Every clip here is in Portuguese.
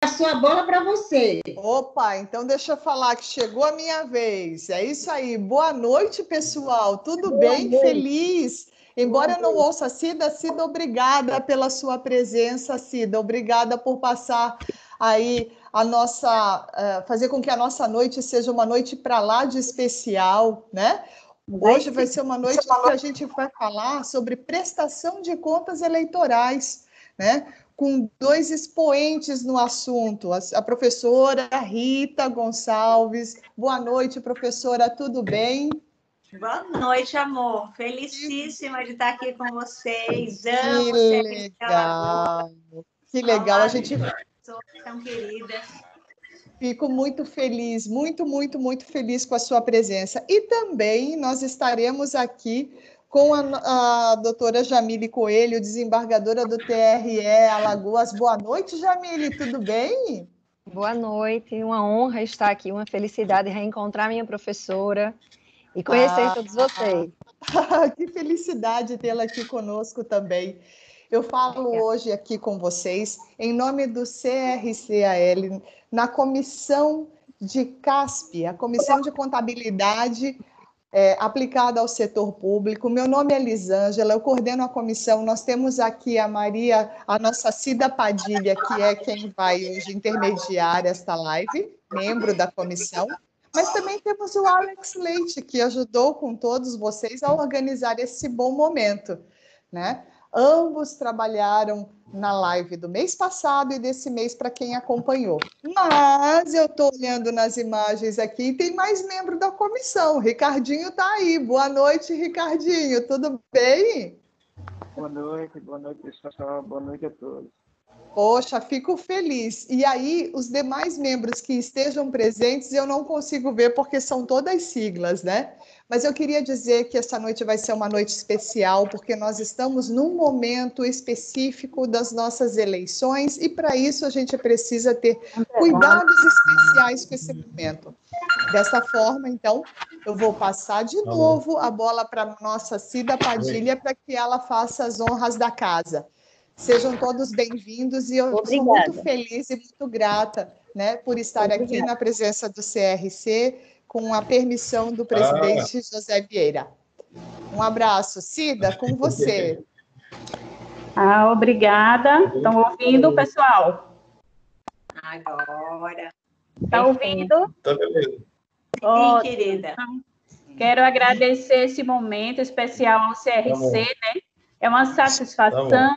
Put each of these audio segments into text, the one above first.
passou a bola para você. Opa, então deixa eu falar que chegou a minha vez. É isso aí. Boa noite, pessoal. Tudo Boa bem? Noite. Feliz? Embora eu não ouça a Cida, Cida, obrigada pela sua presença, Cida. Obrigada por passar aí a nossa, uh, fazer com que a nossa noite seja uma noite para lá de especial, né? Hoje vai ser uma noite que a gente vai falar sobre prestação de contas eleitorais, né? Com dois expoentes no assunto, a, professora Rita Gonçalves. Boa noite, professora, tudo bem? Boa noite, amor. Felicíssima de estar aqui com vocês. Amo que legal. Que legal. a gente tão querida. Fico muito feliz, muito, muito, muito feliz com a sua presença. E também nós estaremos aqui com a, a doutora Jamile Coelho, desembargadora do TRE Alagoas. Boa noite, Jamile, tudo bem? Boa noite, uma honra estar aqui, uma felicidade reencontrar minha professora e conhecer ah, todos vocês. que felicidade tê-la aqui conosco também. Eu falo hoje aqui com vocês em nome do CRCAL, na comissão de CASP, a Comissão de Contabilidade é, aplicada ao setor público. Meu nome é Lisângela, eu coordeno a comissão. Nós temos aqui a Maria, a nossa Cida Padilha, que é quem vai hoje intermediar esta live, membro da comissão. Mas também temos o Alex Leite, que ajudou com todos vocês a organizar esse bom momento. Né? Ambos trabalharam na live do mês passado e desse mês para quem acompanhou. Mas eu estou olhando nas imagens aqui e tem mais membro da comissão. Ricardinho está aí. Boa noite, Ricardinho. Tudo bem? Boa noite, boa noite, pessoal. Boa noite a todos. Poxa, fico feliz. E aí, os demais membros que estejam presentes, eu não consigo ver porque são todas siglas, né? Mas eu queria dizer que essa noite vai ser uma noite especial, porque nós estamos num momento específico das nossas eleições e para isso a gente precisa ter cuidados especiais com esse momento. Dessa forma, então, eu vou passar de tá novo a bola para a nossa Cida Padilha para que ela faça as honras da casa. Sejam todos bem-vindos e eu Obrigada. sou muito feliz e muito grata né, por estar Obrigada. aqui na presença do CRC com a permissão do presidente ah. José Vieira. Um abraço. Cida, com você. Ah, obrigada. Estão ouvindo, pessoal? Agora. Está ouvindo? Está ouvindo. Sim, querida. Quero agradecer esse momento especial ao CRC, tá né? É uma satisfação tá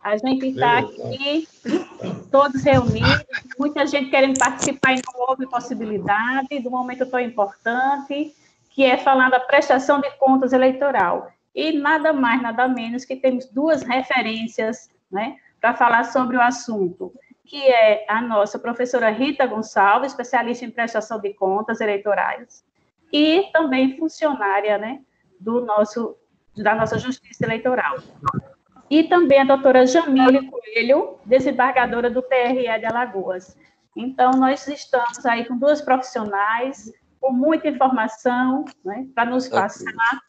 a gente está aqui, todos reunidos, muita gente querendo participar e não houve possibilidade do momento tão importante, que é falar da prestação de contas eleitoral. E nada mais, nada menos que temos duas referências né, para falar sobre o assunto, que é a nossa professora Rita Gonçalves, especialista em prestação de contas eleitorais, e também funcionária né, do nosso, da nossa Justiça Eleitoral e também a doutora Jamile Coelho, desembargadora do TRE de Alagoas. Então, nós estamos aí com duas profissionais, com muita informação né, para nos passar.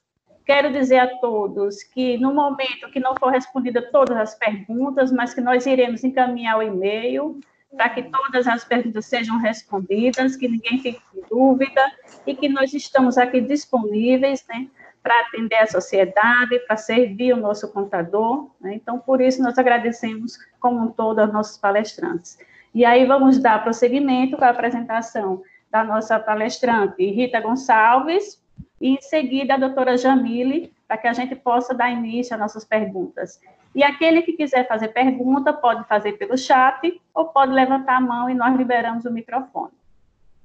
Quero dizer a todos que, no momento que não for respondida todas as perguntas, mas que nós iremos encaminhar o e-mail para que todas as perguntas sejam respondidas, que ninguém fique com dúvida, e que nós estamos aqui disponíveis né, para atender a sociedade, para servir o nosso contador. Né? Então, por isso, nós agradecemos como um todo aos nossos palestrantes. E aí, vamos dar prosseguimento com a apresentação da nossa palestrante Rita Gonçalves, e em seguida a doutora Jamile, para que a gente possa dar início às nossas perguntas. E aquele que quiser fazer pergunta, pode fazer pelo chat, ou pode levantar a mão e nós liberamos o microfone.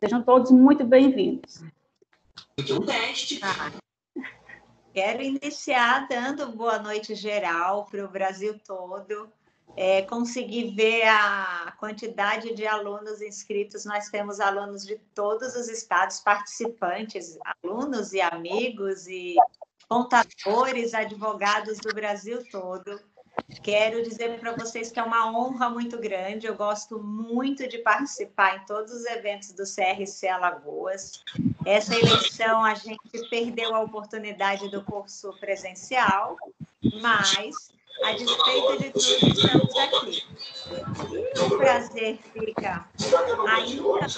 Sejam todos muito bem-vindos. Quero iniciar dando boa noite geral para o Brasil todo. É, ver a quantidade de alunos inscritos. Nós temos alunos de todos os estados participantes, alunos e amigos e contadores, advogados do Brasil todo. Quero dizer para vocês que é uma honra muito grande. Eu gosto muito de participar em todos os eventos do CRC Alagoas. Essa eleição a gente perdeu a oportunidade do curso presencial, mas a despeito de tudo, estamos aqui. O prazer fica ainda maior. A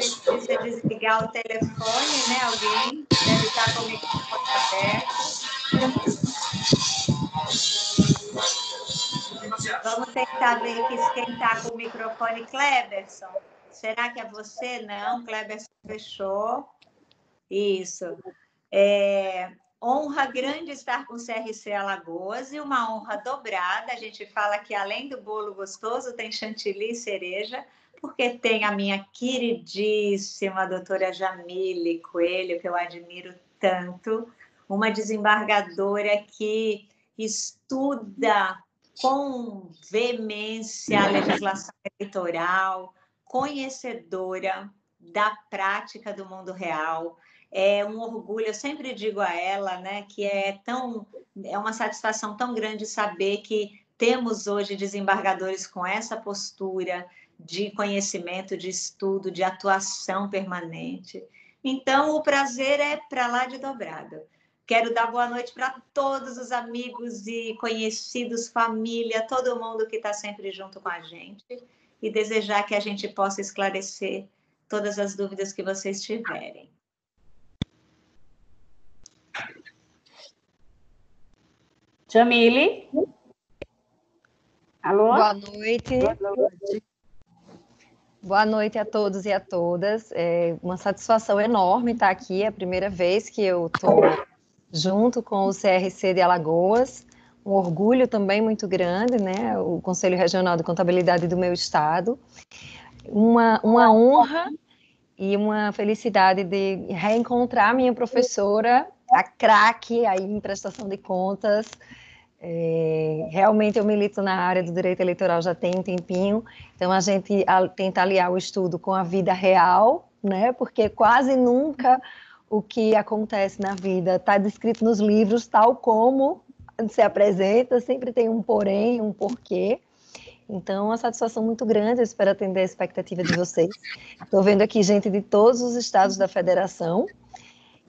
gente precisa desligar o telefone, né? Alguém deve estar com o microfone aberto. Vamos tentar ver que quem está com o microfone, Kleberson. Será que é você? Não, Kleberson fechou. Isso. É, honra grande estar com o CRC Alagoas e uma honra dobrada. A gente fala que além do bolo gostoso, tem chantilly e cereja, porque tem a minha queridíssima doutora Jamile Coelho, que eu admiro tanto, uma desembargadora que estuda com veemência a legislação eleitoral, conhecedora da prática do mundo real, é um orgulho, eu sempre digo a ela, né, que é tão é uma satisfação tão grande saber que temos hoje desembargadores com essa postura de conhecimento, de estudo, de atuação permanente. Então, o prazer é para lá de dobrado. Quero dar boa noite para todos os amigos e conhecidos, família, todo mundo que está sempre junto com a gente e desejar que a gente possa esclarecer todas as dúvidas que vocês tiverem. Jamile? Alô? Boa noite. Boa noite. Boa noite a todos e a todas. É uma satisfação enorme estar aqui. É a primeira vez que eu estou junto com o CRC de Alagoas. Um orgulho também muito grande, né? O Conselho Regional de Contabilidade do meu estado. Uma, uma honra e uma felicidade de reencontrar minha professora, a craque aí em prestação de contas, é, realmente eu milito na área do direito eleitoral já tem um tempinho, então a gente a, tenta aliar o estudo com a vida real, né? Porque quase nunca o que acontece na vida está descrito nos livros tal como se apresenta, sempre tem um porém, um porquê. Então, uma satisfação muito grande, eu espero atender a expectativa de vocês. Estou vendo aqui gente de todos os estados da federação,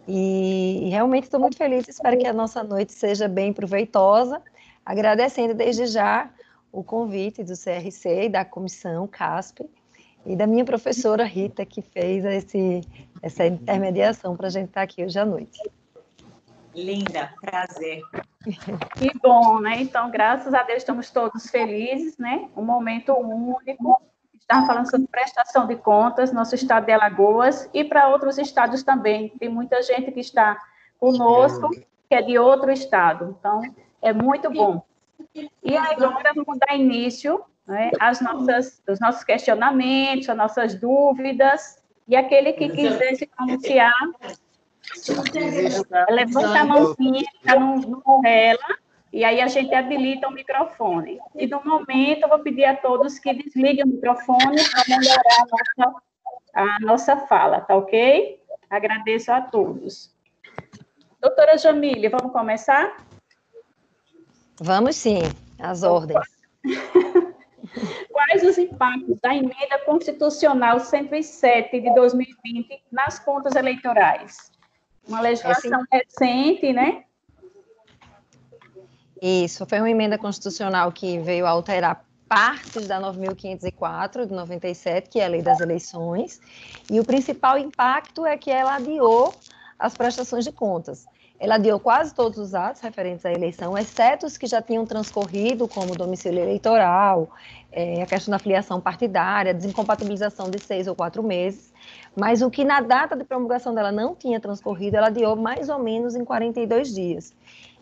e, realmente estou muito feliz, espero que a nossa noite seja bem proveitosa, agradecendo desde já o convite do CRC e da comissão CASP e da minha professora Rita, que fez esse, essa intermediação para a gente estar aqui hoje à noite. Linda, prazer. Que bom, né? Então, graças a Deus, estamos todos felizes, né? Um momento único Estava falando sobre prestação de contas, nosso estado de Alagoas, e para outros estados também. Tem muita gente que está conosco, que é de outro estado. Então, é muito bom. E agora vamos dar início né, às nossas, aos nossos questionamentos, às nossas dúvidas. E aquele que quiser se pronunciar, levanta a mãozinha, está no, no ela, e aí a gente habilita o microfone. E no momento eu vou pedir a todos que desliguem o microfone para melhorar a nossa, a nossa fala, tá ok? Agradeço a todos. Doutora Jamília, vamos começar? Vamos sim, as ordens. Quais os impactos da emenda constitucional 107 de 2020 nas contas eleitorais? Uma legislação Esse... recente, né? Isso, foi uma emenda constitucional que veio alterar partes da 9.504 de 97, que é a lei das eleições, e o principal impacto é que ela adiou as prestações de contas. Ela adiou quase todos os atos referentes à eleição, exceto os que já tinham transcorrido, como domicílio eleitoral, é, a questão da filiação partidária, desincompatibilização de seis ou quatro meses. Mas o que na data de promulgação dela não tinha transcorrido, ela adiou mais ou menos em 42 dias.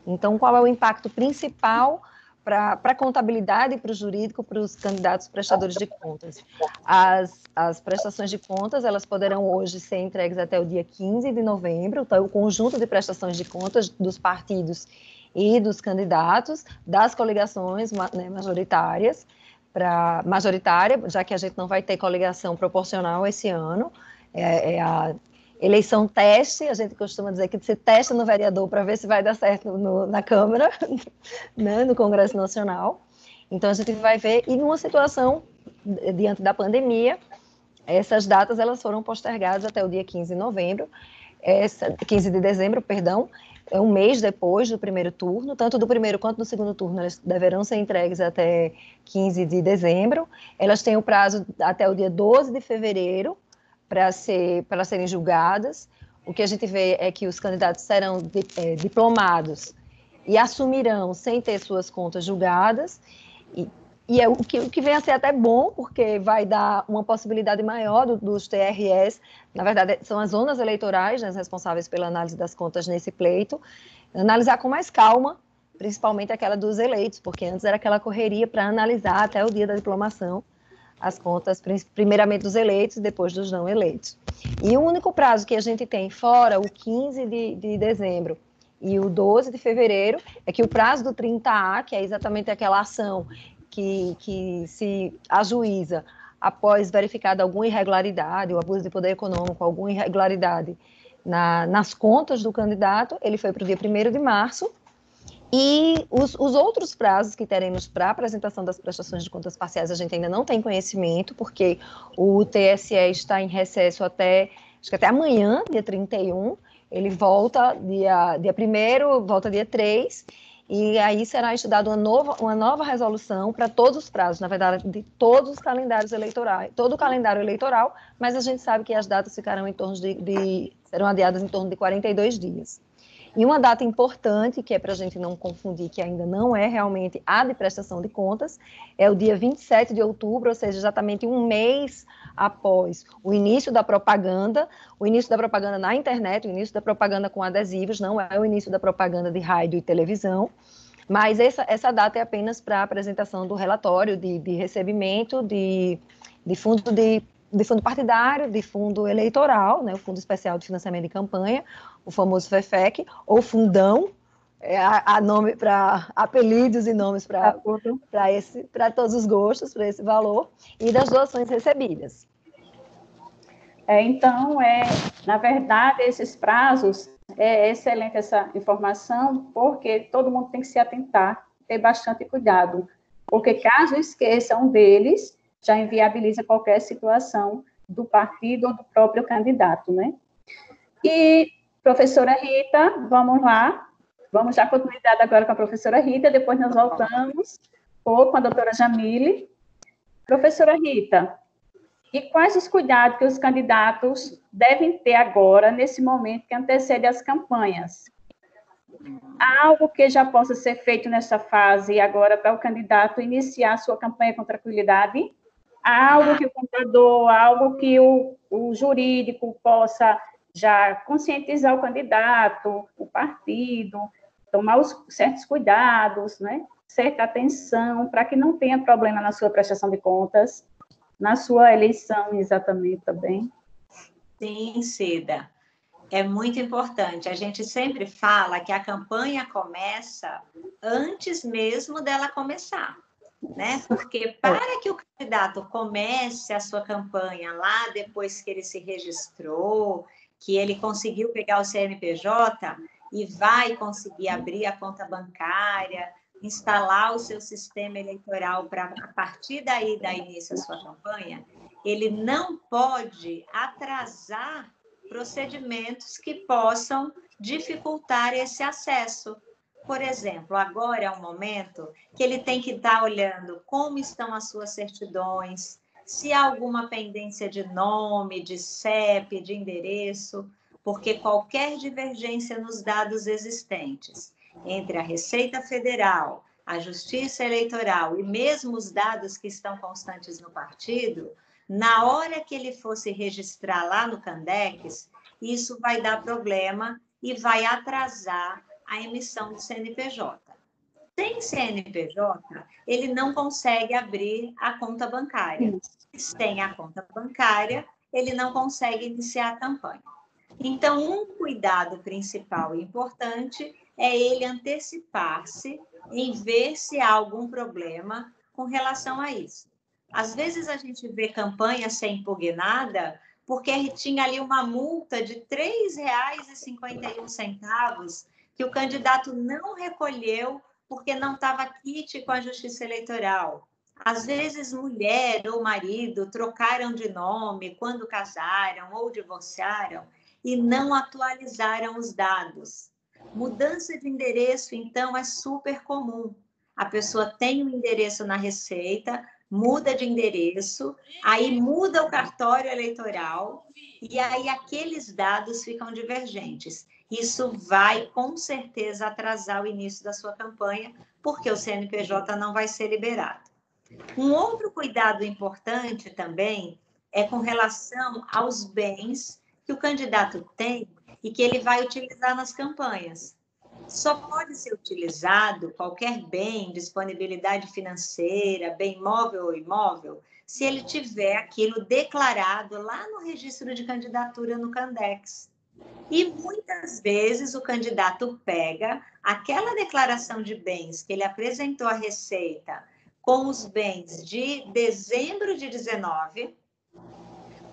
Então, qual é o impacto principal para a contabilidade e para o jurídico, para os candidatos prestadores de contas? As, as prestações de contas, elas poderão hoje ser entregues até o dia 15 de novembro, então o conjunto de prestações de contas dos partidos e dos candidatos, das coligações né, majoritárias, para majoritária, já que a gente não vai ter coligação proporcional esse ano, é, é a eleição teste, a gente costuma dizer que você testa no vereador para ver se vai dar certo no, na Câmara, né, no Congresso Nacional. Então a gente vai ver, e numa situação diante da pandemia, essas datas elas foram postergadas até o dia 15 de novembro, essa, 15 de dezembro, perdão, é um mês depois do primeiro turno, tanto do primeiro quanto do segundo turno, elas deverão ser entregues até 15 de dezembro. Elas têm o prazo até o dia 12 de fevereiro para ser, serem julgadas. O que a gente vê é que os candidatos serão é, diplomados e assumirão sem ter suas contas julgadas. E, e é o que, o que vem a ser até bom, porque vai dar uma possibilidade maior do, dos TRS, na verdade, são as zonas eleitorais né, responsáveis pela análise das contas nesse pleito, analisar com mais calma, principalmente aquela dos eleitos, porque antes era aquela correria para analisar até o dia da diplomação as contas, primeiramente dos eleitos e depois dos não eleitos. E o único prazo que a gente tem, fora o 15 de, de dezembro e o 12 de fevereiro, é que o prazo do 30A, que é exatamente aquela ação que, que se ajuiza após verificada alguma irregularidade, o abuso de poder econômico, alguma irregularidade na, nas contas do candidato, ele foi para o dia 1 de março, e os, os, outros prazos que teremos para apresentação das prestações de contas parciais, a gente ainda não tem conhecimento, porque o TSE está em recesso até, acho que até amanhã, dia 31, ele volta dia, dia 1 volta dia 3, e aí será estudada uma nova, uma nova resolução para todos os prazos, na verdade, de todos os calendários eleitorais, todo o calendário eleitoral, mas a gente sabe que as datas ficarão em torno de, de serão adiadas em torno de 42 dias. E uma data importante, que é para a gente não confundir, que ainda não é realmente a de prestação de contas, é o dia 27 de outubro, ou seja, exatamente um mês após o início da propaganda, o início da propaganda na internet, o início da propaganda com adesivos, não é o início da propaganda de rádio e televisão, mas essa, essa data é apenas para a apresentação do relatório de, de recebimento de, de fundo de de fundo partidário, de fundo eleitoral, né, o Fundo Especial de Financiamento de Campanha, o famoso FEFEC, ou Fundão, é, a, a nome para apelidos e nomes para esse para todos os gostos, para esse valor, e das doações recebidas. É, então, é, na verdade, esses prazos, é excelente essa informação, porque todo mundo tem que se atentar, ter bastante cuidado, porque caso esqueça um deles, já inviabiliza qualquer situação do partido ou do próprio candidato, né? E, professora Rita, vamos lá, vamos dar continuidade agora com a professora Rita, depois nós voltamos ou com a doutora Jamile. Professora Rita, e quais os cuidados que os candidatos devem ter agora, nesse momento que antecede as campanhas? Há algo que já possa ser feito nessa fase agora para o candidato iniciar sua campanha com tranquilidade? Algo que o contador, algo que o, o jurídico possa já conscientizar o candidato, o partido, tomar os certos cuidados, né? certa atenção, para que não tenha problema na sua prestação de contas, na sua eleição, exatamente também. Sim, Cida. É muito importante. A gente sempre fala que a campanha começa antes mesmo dela começar né? Porque para que o candidato comece a sua campanha lá depois que ele se registrou, que ele conseguiu pegar o CNPJ e vai conseguir abrir a conta bancária, instalar o seu sistema eleitoral para a partir daí dar início à sua campanha, ele não pode atrasar procedimentos que possam dificultar esse acesso por exemplo, agora é um momento que ele tem que estar olhando como estão as suas certidões, se há alguma pendência de nome, de CEP, de endereço, porque qualquer divergência nos dados existentes entre a Receita Federal, a Justiça Eleitoral e mesmo os dados que estão constantes no partido, na hora que ele fosse registrar lá no Candex, isso vai dar problema e vai atrasar a emissão do CNPJ. Sem CNPJ, ele não consegue abrir a conta bancária. Sem a conta bancária, ele não consegue iniciar a campanha. Então, um cuidado principal e importante é ele antecipar-se em ver se há algum problema com relação a isso. Às vezes a gente vê campanha ser impugnada porque tinha ali uma multa de R$ 3,51 que o candidato não recolheu porque não estava kit com a justiça eleitoral. Às vezes, mulher ou marido trocaram de nome quando casaram ou divorciaram e não atualizaram os dados. Mudança de endereço, então, é super comum. A pessoa tem um endereço na Receita, muda de endereço, aí muda o cartório eleitoral e aí aqueles dados ficam divergentes. Isso vai com certeza atrasar o início da sua campanha, porque o CNPJ não vai ser liberado. Um outro cuidado importante também é com relação aos bens que o candidato tem e que ele vai utilizar nas campanhas. Só pode ser utilizado qualquer bem, disponibilidade financeira, bem móvel ou imóvel, se ele tiver aquilo declarado lá no registro de candidatura no Candex. E muitas vezes o candidato pega aquela declaração de bens que ele apresentou à Receita com os bens de dezembro de 19,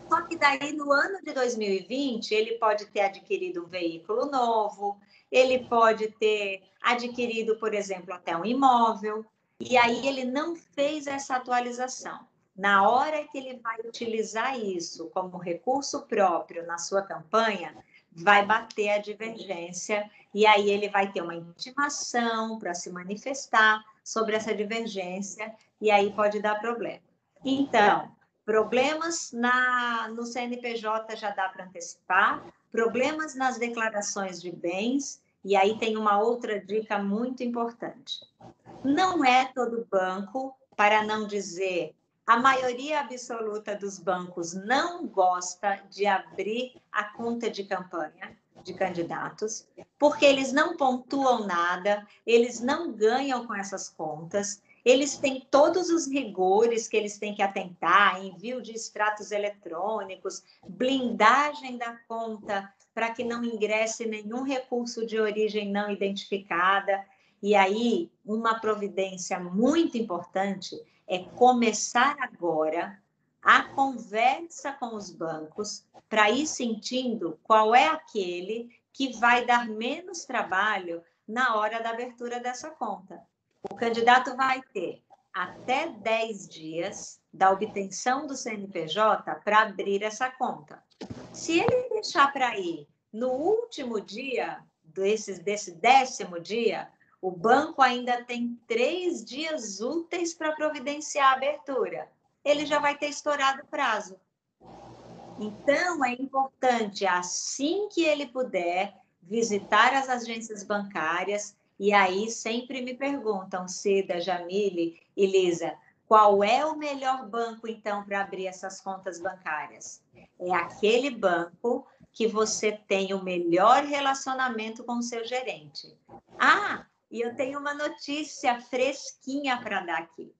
só que daí no ano de 2020 ele pode ter adquirido um veículo novo, ele pode ter adquirido, por exemplo, até um imóvel, e aí ele não fez essa atualização. Na hora que ele vai utilizar isso como recurso próprio na sua campanha, vai bater a divergência e aí ele vai ter uma intimação para se manifestar sobre essa divergência e aí pode dar problema. Então, problemas na, no CNPJ já dá para antecipar, problemas nas declarações de bens, e aí tem uma outra dica muito importante. Não é todo banco, para não dizer a maioria absoluta dos bancos não gosta de abrir a conta de campanha de candidatos, porque eles não pontuam nada, eles não ganham com essas contas, eles têm todos os rigores que eles têm que atentar, envio de extratos eletrônicos, blindagem da conta para que não ingresse nenhum recurso de origem não identificada. E aí, uma providência muito importante é começar agora a conversa com os bancos para ir sentindo qual é aquele que vai dar menos trabalho na hora da abertura dessa conta. O candidato vai ter até 10 dias da obtenção do CNPJ para abrir essa conta. Se ele deixar para ir no último dia desse, desse décimo dia, o banco ainda tem três dias úteis para providenciar a abertura. Ele já vai ter estourado o prazo. Então, é importante, assim que ele puder, visitar as agências bancárias, e aí sempre me perguntam, Cida, Jamile e Lisa, qual é o melhor banco, então, para abrir essas contas bancárias? É aquele banco que você tem o melhor relacionamento com o seu gerente. Ah, e eu tenho uma notícia fresquinha para dar aqui.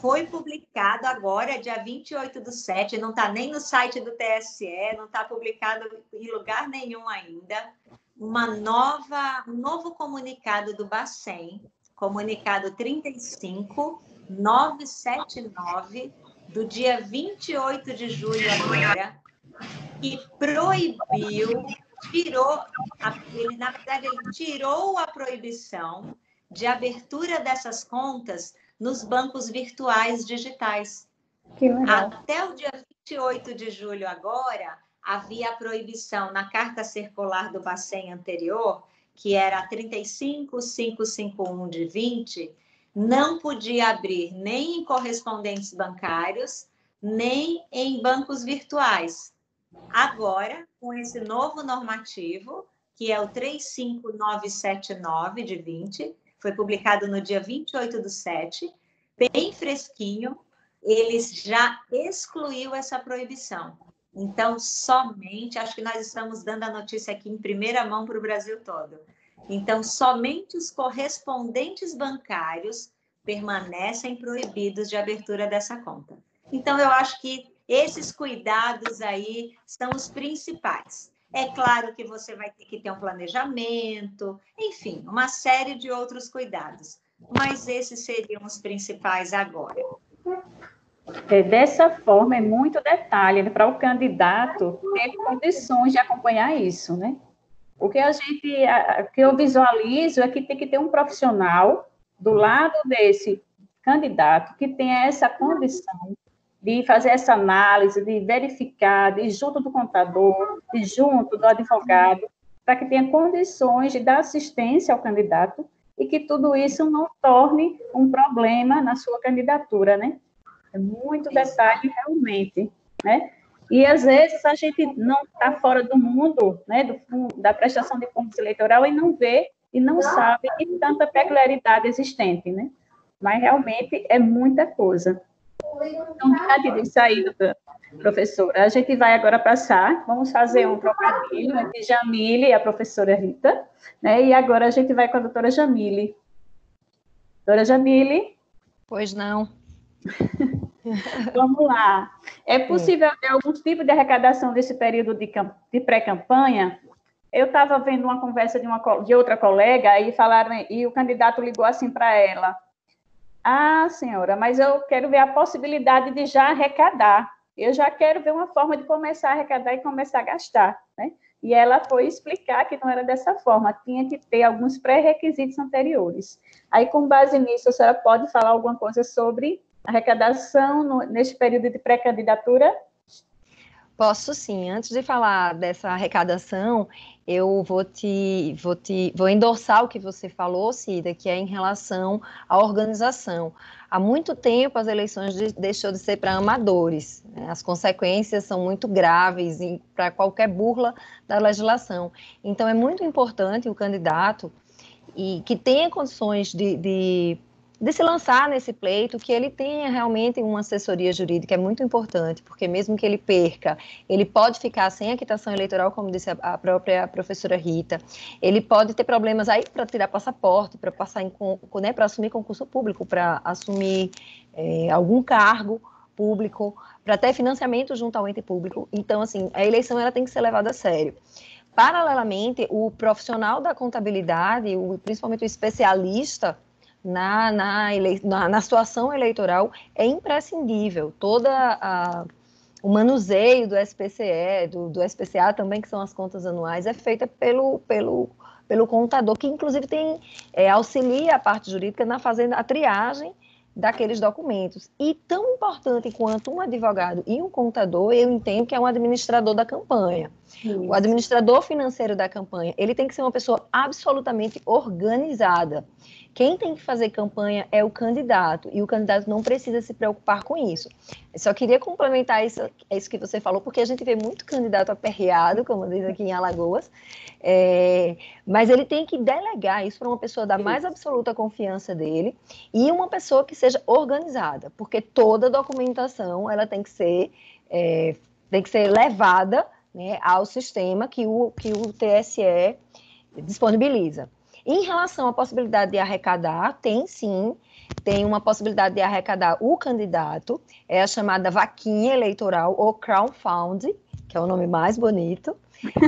Foi publicado agora, dia 28 do 7, não está nem no site do TSE, não está publicado em lugar nenhum ainda, uma nova, um novo comunicado do Bacen, comunicado 35979, do dia 28 de julho agora, que proibiu, tirou, ele, na verdade, ele tirou a proibição de abertura dessas contas nos bancos virtuais digitais. Até o dia 28 de julho agora, havia a proibição na carta circular do Bacen anterior, que era 35551 de 20, não podia abrir nem em correspondentes bancários, nem em bancos virtuais. Agora, com esse novo normativo, que é o 35979 de 20, foi publicado no dia 28 do 7, bem fresquinho, eles já excluiu essa proibição. Então, somente, acho que nós estamos dando a notícia aqui em primeira mão para o Brasil todo. Então, somente os correspondentes bancários permanecem proibidos de abertura dessa conta. Então, eu acho que esses cuidados aí são os principais. É claro que você vai ter que ter um planejamento, enfim, uma série de outros cuidados, mas esses seriam os principais agora. É, dessa forma, é muito detalhe né, para o candidato ter condições de acompanhar isso, né? O que a gente, o que eu visualizo é que tem que ter um profissional do lado desse candidato que tenha essa condição de fazer essa análise, de verificar, de junto do contador, de junto do advogado, para que tenha condições de dar assistência ao candidato e que tudo isso não torne um problema na sua candidatura, né? É muito detalhe realmente, né? E às vezes a gente não está fora do mundo, né, do, da prestação de contas eleitoral e não vê e não sabe que tanta peculiaridade existente, né? Mas realmente é muita coisa. Então, diante disso aí, professora, a gente vai agora passar, vamos fazer um trocadilho entre Jamile e a professora Rita, né? E agora a gente vai com a doutora Jamile. Doutora Jamile? Pois não. Vamos lá. É possível ter algum tipo de arrecadação desse período de, de pré-campanha? Eu estava vendo uma conversa de, uma, de outra colega e falaram, e o candidato ligou assim para ela: Ah, senhora, mas eu quero ver a possibilidade de já arrecadar. Eu já quero ver uma forma de começar a arrecadar e começar a gastar, né? E ela foi explicar que não era dessa forma, tinha que ter alguns pré-requisitos anteriores. Aí, com base nisso, a senhora pode falar alguma coisa sobre arrecadação no, neste período de pré-candidatura? Posso sim. Antes de falar dessa arrecadação, eu vou te, vou te vou endossar o que você falou, Cida, que é em relação à organização. Há muito tempo as eleições de, deixou de ser para amadores. Né? As consequências são muito graves para qualquer burla da legislação. Então é muito importante o candidato e que tenha condições de, de de se lançar nesse pleito, que ele tenha realmente uma assessoria jurídica, é muito importante, porque mesmo que ele perca, ele pode ficar sem a quitação eleitoral, como disse a, própria professora Rita, ele pode ter problemas aí para tirar passaporte, para passar em, né, para assumir concurso público, para assumir é, algum cargo público, para ter financiamento junto ao ente público. Então, assim, a eleição ela tem que ser levada a sério. Paralelamente, o profissional da contabilidade, o, principalmente o especialista na, na, ele, na, na situação eleitoral é imprescindível. Toda a, o manuseio do SPCE, do, do SPCA também, que são as contas anuais, é feita pelo, pelo, pelo contador, que inclusive tem é, auxilia a parte jurídica na fazendo a triagem daqueles documentos. E tão importante quanto um advogado e um contador, eu entendo que é um administrador da campanha. Isso. O administrador financeiro da campanha, ele tem que ser uma pessoa absolutamente organizada. Quem tem que fazer campanha é o candidato, e o candidato não precisa se preocupar com isso. Eu só queria complementar isso, isso que você falou, porque a gente vê muito candidato aperreado, como diz aqui em Alagoas, é, mas ele tem que delegar isso para uma pessoa da mais absoluta confiança dele e uma pessoa que seja organizada, porque toda documentação ela tem que ser, é, tem que ser levada né, ao sistema que o, que o TSE disponibiliza. Em relação à possibilidade de arrecadar, tem sim, tem uma possibilidade de arrecadar o candidato, é a chamada vaquinha eleitoral ou crowdfunding, que é o nome mais bonito.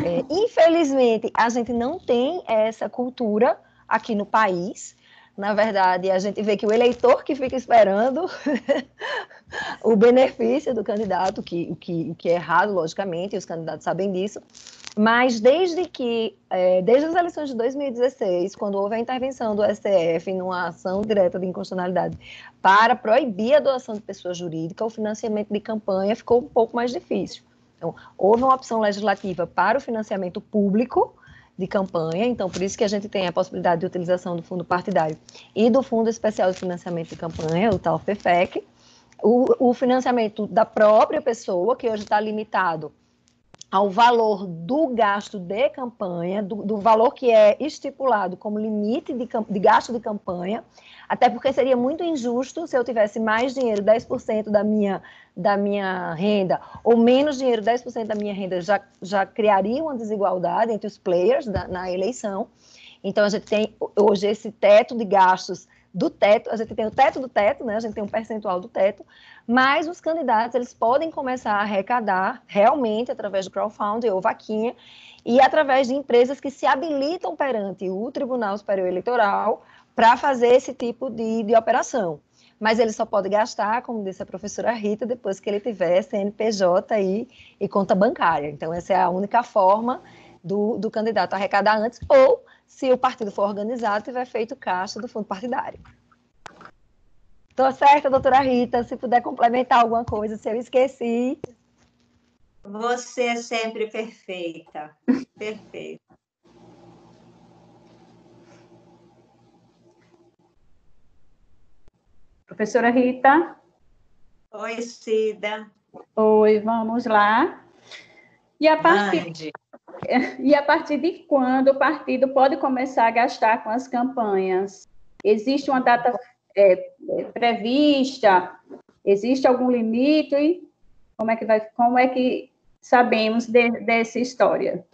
É, infelizmente, a gente não tem essa cultura aqui no país. Na verdade, a gente vê que o eleitor que fica esperando o benefício do candidato, que, o, que, o que é errado, logicamente, e os candidatos sabem disso, mas desde que, é, desde as eleições de 2016, quando houve a intervenção do STF numa ação direta de inconstitucionalidade para proibir a doação de pessoa jurídica, o financiamento de campanha ficou um pouco mais difícil. Então, houve uma opção legislativa para o financiamento público de campanha, então por isso que a gente tem a possibilidade de utilização do fundo partidário e do Fundo Especial de Financiamento de Campanha, o tal FEFEC, o, o financiamento da própria pessoa, que hoje está limitado ao valor do gasto de campanha, do, do valor que é estipulado como limite de, de, gasto de campanha, até porque seria muito injusto se eu tivesse mais dinheiro, 10% da minha, da minha renda, ou menos dinheiro, 10% da minha renda, já, já criaria uma desigualdade entre os players da, na eleição. Então, a gente tem hoje esse teto de gastos do teto, a gente tem o teto do teto, né? A gente tem um percentual do teto, mas os candidatos eles podem começar a arrecadar realmente através do crowdfunding ou vaquinha e através de empresas que se habilitam perante o Tribunal Superior Eleitoral para fazer esse tipo de, de operação. Mas ele só pode gastar, como disse a professora Rita, depois que ele tiver CNPJ aí e conta bancária. Então, essa é a única forma do, do candidato arrecadar antes, ou se o partido for organizado, tiver feito caixa do fundo partidário. Tô certa, doutora Rita, se puder complementar alguma coisa, se eu esqueci. Você é sempre perfeita. Perfeita. Professora Rita. Oi, Cida. Oi, vamos lá. E a partir, Mande. e a partir de quando o partido pode começar a gastar com as campanhas? Existe uma data é, é prevista? Existe algum limite? Como é que vai? Como é que sabemos de, dessa história?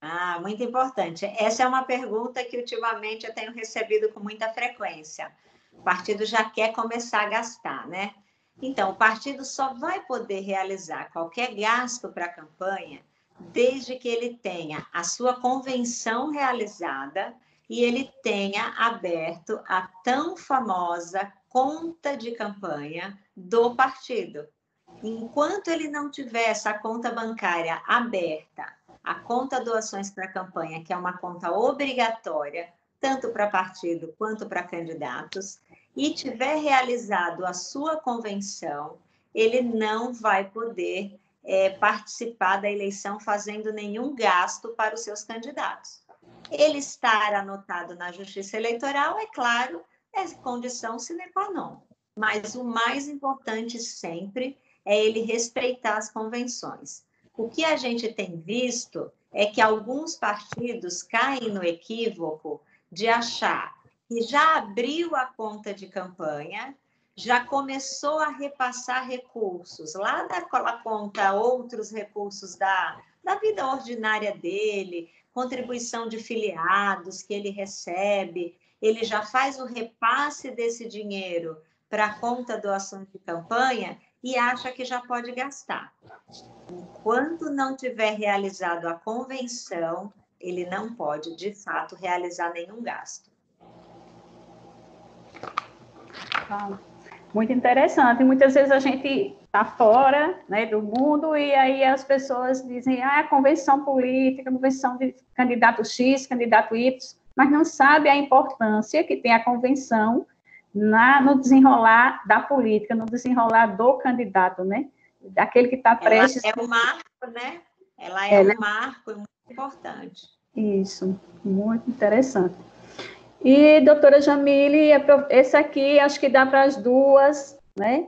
Ah, muito importante. Essa é uma pergunta que ultimamente eu tenho recebido com muita frequência. O partido já quer começar a gastar, né? Então, o partido só vai poder realizar qualquer gasto para a campanha desde que ele tenha a sua convenção realizada e ele tenha aberto a tão famosa conta de campanha do partido. Enquanto ele não tiver essa conta bancária aberta a conta doações para campanha, que é uma conta obrigatória, tanto para partido quanto para candidatos, e tiver realizado a sua convenção, ele não vai poder é, participar da eleição fazendo nenhum gasto para os seus candidatos. Ele estar anotado na Justiça Eleitoral, é claro, é condição sine qua non. Mas o mais importante sempre é ele respeitar as convenções. O que a gente tem visto é que alguns partidos caem no equívoco de achar que já abriu a conta de campanha, já começou a repassar recursos lá daquela conta, outros recursos da, da vida ordinária dele, contribuição de filiados que ele recebe, ele já faz o repasse desse dinheiro para a conta doação de campanha e acha que já pode gastar. Enquanto não tiver realizado a convenção, ele não pode, de fato, realizar nenhum gasto. Ah, muito interessante. Muitas vezes a gente está fora né, do mundo e aí as pessoas dizem, ah, convenção política, convenção de candidato X, candidato Y, mas não sabe a importância que tem a convenção na, no desenrolar da política, no desenrolar do candidato, né? Daquele que está prestes. Ela é um marco, né? Ela é Ela... um marco muito importante. Isso, muito interessante. E, doutora Jamile, é esse aqui acho que dá para as duas, né?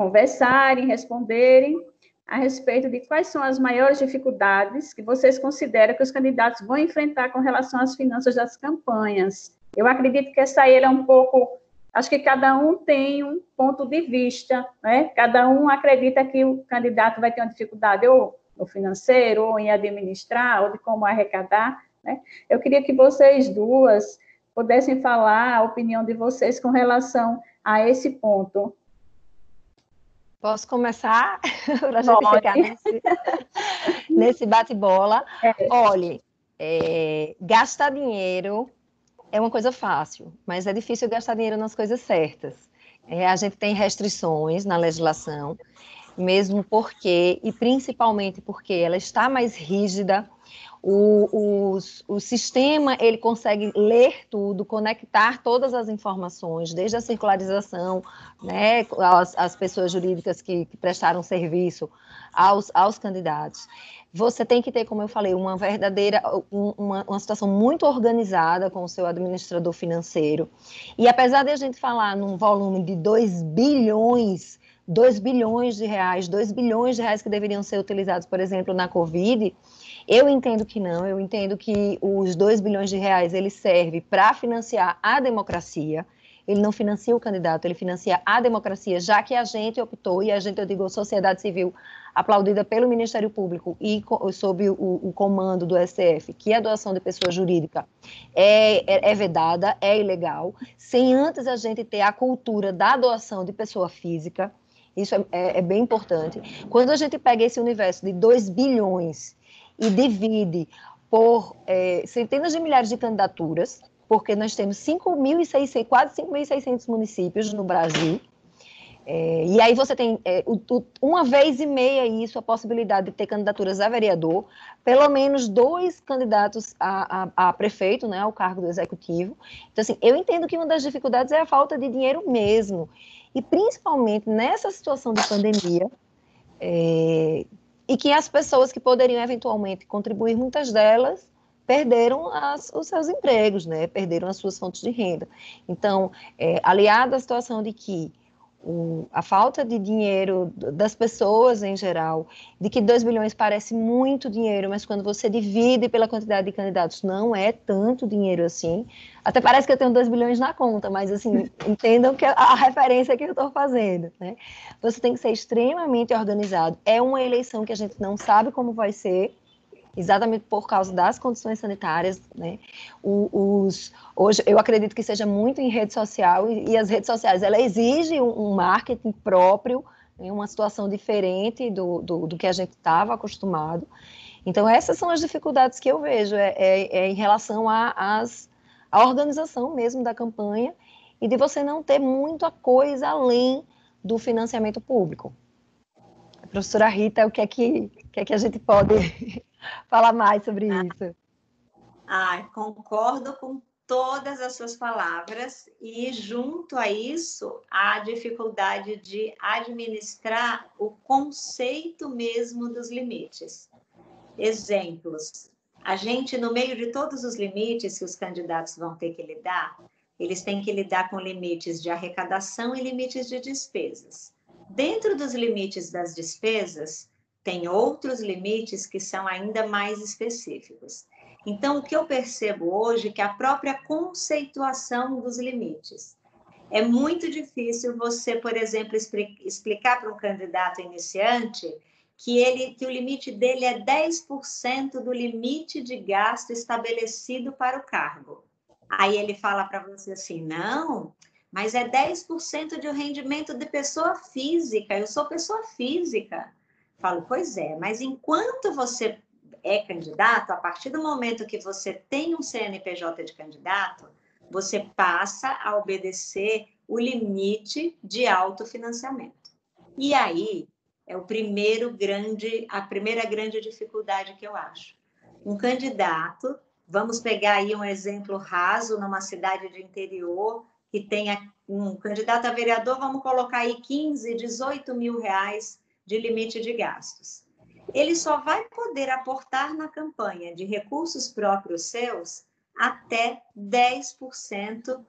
Conversarem, responderem a respeito de quais são as maiores dificuldades que vocês consideram que os candidatos vão enfrentar com relação às finanças das campanhas. Eu acredito que essa aí é um pouco Acho que cada um tem um ponto de vista, né? Cada um acredita que o candidato vai ter uma dificuldade ou no financeiro, ou em administrar, ou de como arrecadar, né? Eu queria que vocês duas pudessem falar a opinião de vocês com relação a esse ponto. Posso começar? Para a gente ficar nesse, nesse bate-bola. É. Olhe, é, gastar dinheiro é uma coisa fácil, mas é difícil gastar dinheiro nas coisas certas. É, a gente tem restrições na legislação, mesmo porque, e principalmente porque ela está mais rígida, o, o, o sistema ele consegue ler tudo, conectar todas as informações, desde a circularização, né, as, as pessoas jurídicas que, que prestaram serviço aos, aos candidatos você tem que ter, como eu falei, uma verdadeira, uma, uma situação muito organizada com o seu administrador financeiro. E apesar de a gente falar num volume de 2 bilhões, 2 bilhões de reais, 2 bilhões de reais que deveriam ser utilizados, por exemplo, na Covid, eu entendo que não, eu entendo que os 2 bilhões de reais ele serve para financiar a democracia, ele não financia o candidato, ele financia a democracia, já que a gente optou, e a gente, eu digo, sociedade civil, aplaudida pelo Ministério Público e sob o, o comando do STF, que a doação de pessoa jurídica é, é, é, vedada, é ilegal, sem antes a gente ter a cultura da doação de pessoa física, isso é, é, é bem importante. Quando a gente pega esse universo de 2 bilhões e divide por é, centenas de milhares de candidaturas, porque nós temos 5.600, quase 5.600 municípios no Brasil, é, e aí você tem é, o, o, uma vez e meia isso, a possibilidade de ter candidaturas a vereador, pelo menos dois candidatos a, a, a, prefeito, né, ao cargo do executivo. Então, assim, eu entendo que uma das dificuldades é a falta de dinheiro mesmo. E principalmente nessa situação de pandemia, é, e que as pessoas que poderiam eventualmente contribuir, muitas delas perderam as, os seus empregos, né? Perderam as suas fontes de renda. Então, é, aliado à situação de que o, a falta de dinheiro das pessoas em geral, de que 2 bilhões parece muito dinheiro, mas quando você divide pela quantidade de candidatos, não é tanto dinheiro assim. Até parece que eu tenho 2 bilhões na conta, mas assim, entendam que a, a referência que eu estou fazendo. Né? Você tem que ser extremamente organizado. É uma eleição que a gente não sabe como vai ser, exatamente por causa das condições sanitárias, né? Os, hoje eu acredito que seja muito em rede social e, e as redes sociais ela exige um, um marketing próprio, né? uma situação diferente do, do, do que a gente estava acostumado. Então essas são as dificuldades que eu vejo é, é, é em relação à organização mesmo da campanha e de você não ter muita coisa além do financiamento público. Professora Rita, o que é que, o que, é que a gente pode falar mais sobre isso. Ah, concordo com todas as suas palavras e junto a isso a dificuldade de administrar o conceito mesmo dos limites. Exemplos. A gente no meio de todos os limites que os candidatos vão ter que lidar, eles têm que lidar com limites de arrecadação e limites de despesas. Dentro dos limites das despesas, tem outros limites que são ainda mais específicos. Então, o que eu percebo hoje é que a própria conceituação dos limites. É muito difícil você, por exemplo, explicar para um candidato iniciante que, ele, que o limite dele é 10% do limite de gasto estabelecido para o cargo. Aí ele fala para você assim: não, mas é 10% de um rendimento de pessoa física, eu sou pessoa física. Falo, pois é, mas enquanto você é candidato, a partir do momento que você tem um CNPJ de candidato, você passa a obedecer o limite de autofinanciamento. E aí é o primeiro grande, a primeira grande dificuldade que eu acho. Um candidato, vamos pegar aí um exemplo raso numa cidade de interior que tenha um candidato a vereador, vamos colocar aí 15, 18 mil reais de limite de gastos. Ele só vai poder aportar na campanha de recursos próprios seus até 10%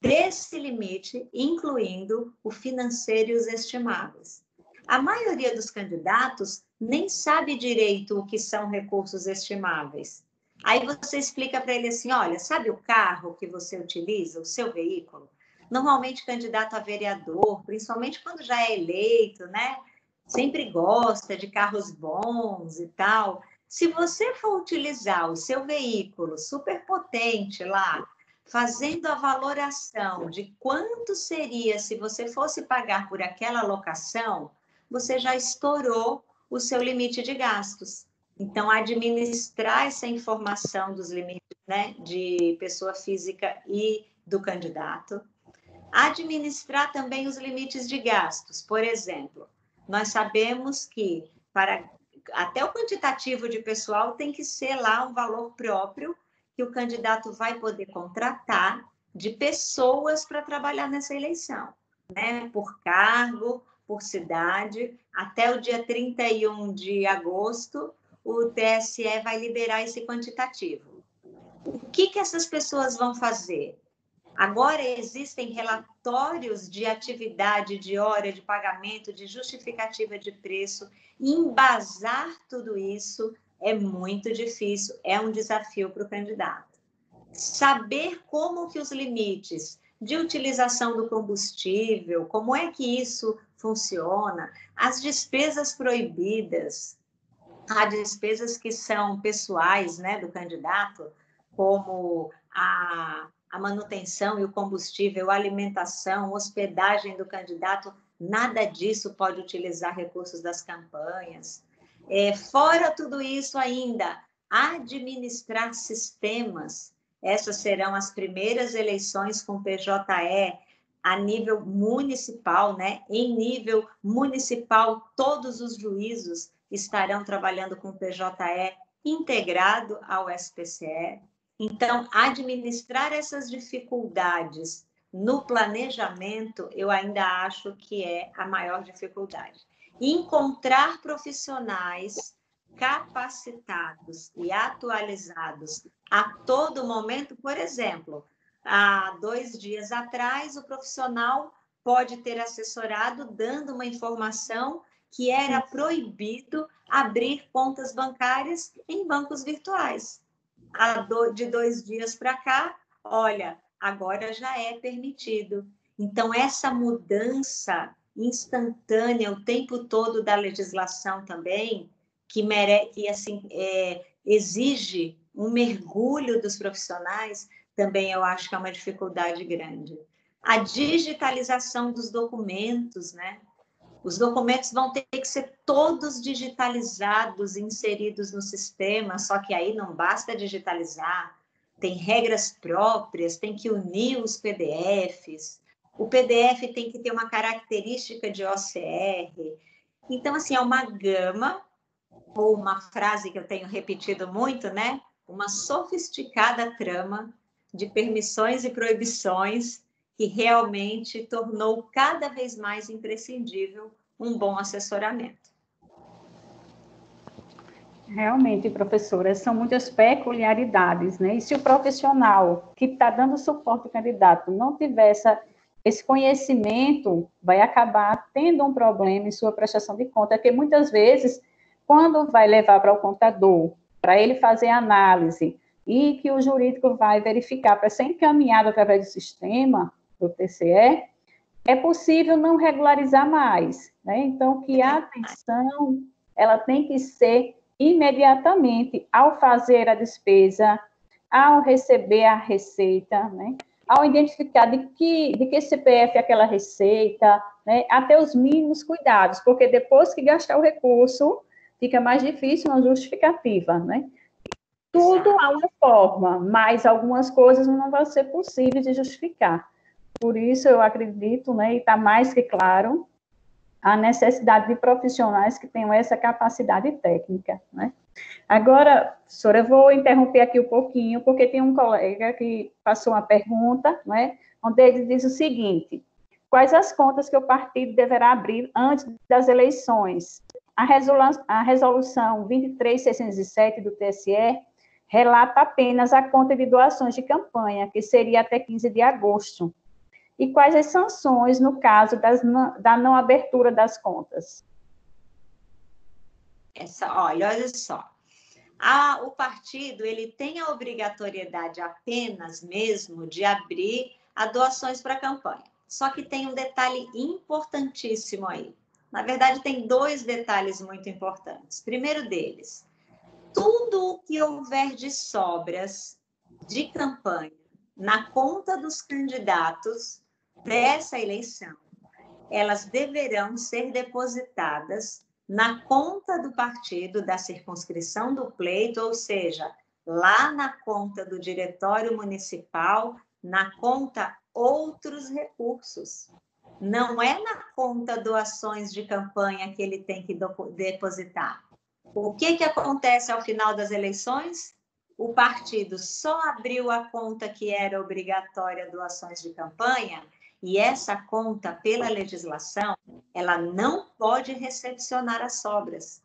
desse limite, incluindo o financeiro e os estimáveis. A maioria dos candidatos nem sabe direito o que são recursos estimáveis. Aí você explica para ele assim: olha, sabe o carro que você utiliza, o seu veículo? Normalmente, candidato a vereador, principalmente quando já é eleito, né? Sempre gosta de carros bons e tal. Se você for utilizar o seu veículo super potente lá, fazendo a valoração de quanto seria se você fosse pagar por aquela locação, você já estourou o seu limite de gastos. Então, administrar essa informação dos limites né, de pessoa física e do candidato. Administrar também os limites de gastos. Por exemplo, nós sabemos que para até o quantitativo de pessoal tem que ser lá um valor próprio que o candidato vai poder contratar de pessoas para trabalhar nessa eleição, né? Por cargo, por cidade, até o dia 31 de agosto, o TSE vai liberar esse quantitativo. O que, que essas pessoas vão fazer? Agora existem relatórios de atividade, de hora, de pagamento, de justificativa de preço. Embasar tudo isso é muito difícil, é um desafio para o candidato. Saber como que os limites de utilização do combustível, como é que isso funciona, as despesas proibidas, há despesas que são pessoais né, do candidato, como a a manutenção e o combustível, a alimentação, hospedagem do candidato, nada disso pode utilizar recursos das campanhas. É, fora tudo isso ainda, administrar sistemas. Essas serão as primeiras eleições com PJE a nível municipal, né? Em nível municipal, todos os juízos estarão trabalhando com PJE integrado ao SPCE. Então, administrar essas dificuldades no planejamento, eu ainda acho que é a maior dificuldade. Encontrar profissionais capacitados e atualizados a todo momento, por exemplo, há dois dias atrás, o profissional pode ter assessorado dando uma informação que era proibido abrir contas bancárias em bancos virtuais. De dois dias para cá, olha, agora já é permitido. Então, essa mudança instantânea o tempo todo da legislação também, que, mere, que assim, é, exige um mergulho dos profissionais, também eu acho que é uma dificuldade grande. A digitalização dos documentos, né? Os documentos vão ter que ser todos digitalizados, inseridos no sistema, só que aí não basta digitalizar, tem regras próprias, tem que unir os PDFs, o PDF tem que ter uma característica de OCR. Então, assim, é uma gama, ou uma frase que eu tenho repetido muito, né? Uma sofisticada trama de permissões e proibições que realmente tornou cada vez mais imprescindível um bom assessoramento. Realmente, professora, são muitas peculiaridades, né? E se o profissional que está dando suporte ao candidato não tiver esse conhecimento, vai acabar tendo um problema em sua prestação de conta, porque muitas vezes, quando vai levar para o contador, para ele fazer análise, e que o jurídico vai verificar para ser encaminhado através do sistema, do TCE, é possível não regularizar mais, né? Então, que a atenção, ela tem que ser imediatamente ao fazer a despesa, ao receber a receita, né? Ao identificar de que, de que CPF é aquela receita, né? Até os mínimos cuidados, porque depois que gastar o recurso, fica mais difícil uma justificativa, né? Tudo há uma forma, mas algumas coisas não vão ser possíveis de justificar. Por isso, eu acredito, né, e está mais que claro, a necessidade de profissionais que tenham essa capacidade técnica, né? Agora, professora, eu vou interromper aqui um pouquinho, porque tem um colega que passou uma pergunta, né, onde ele diz o seguinte, quais as contas que o partido deverá abrir antes das eleições? A, a resolução 23607 do TSE relata apenas a conta de doações de campanha, que seria até 15 de agosto, e quais as sanções no caso das, da não abertura das contas? Essa, olha, olha só. Ah, o partido ele tem a obrigatoriedade apenas mesmo de abrir a doações para a campanha. Só que tem um detalhe importantíssimo aí. Na verdade, tem dois detalhes muito importantes. Primeiro deles, tudo o que houver de sobras de campanha na conta dos candidatos dessa eleição, elas deverão ser depositadas na conta do partido da circunscrição do pleito, ou seja, lá na conta do diretório municipal, na conta outros recursos. Não é na conta doações de campanha que ele tem que depositar. O que, que acontece ao final das eleições? O partido só abriu a conta que era obrigatória doações de campanha e essa conta, pela legislação, ela não pode recepcionar as sobras.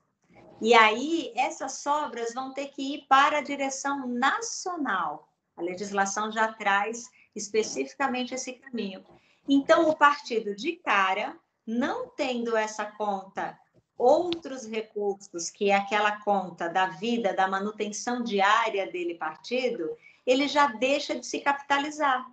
E aí, essas sobras vão ter que ir para a direção nacional. A legislação já traz especificamente esse caminho. Então, o partido, de cara, não tendo essa conta, outros recursos, que é aquela conta da vida, da manutenção diária dele, partido, ele já deixa de se capitalizar.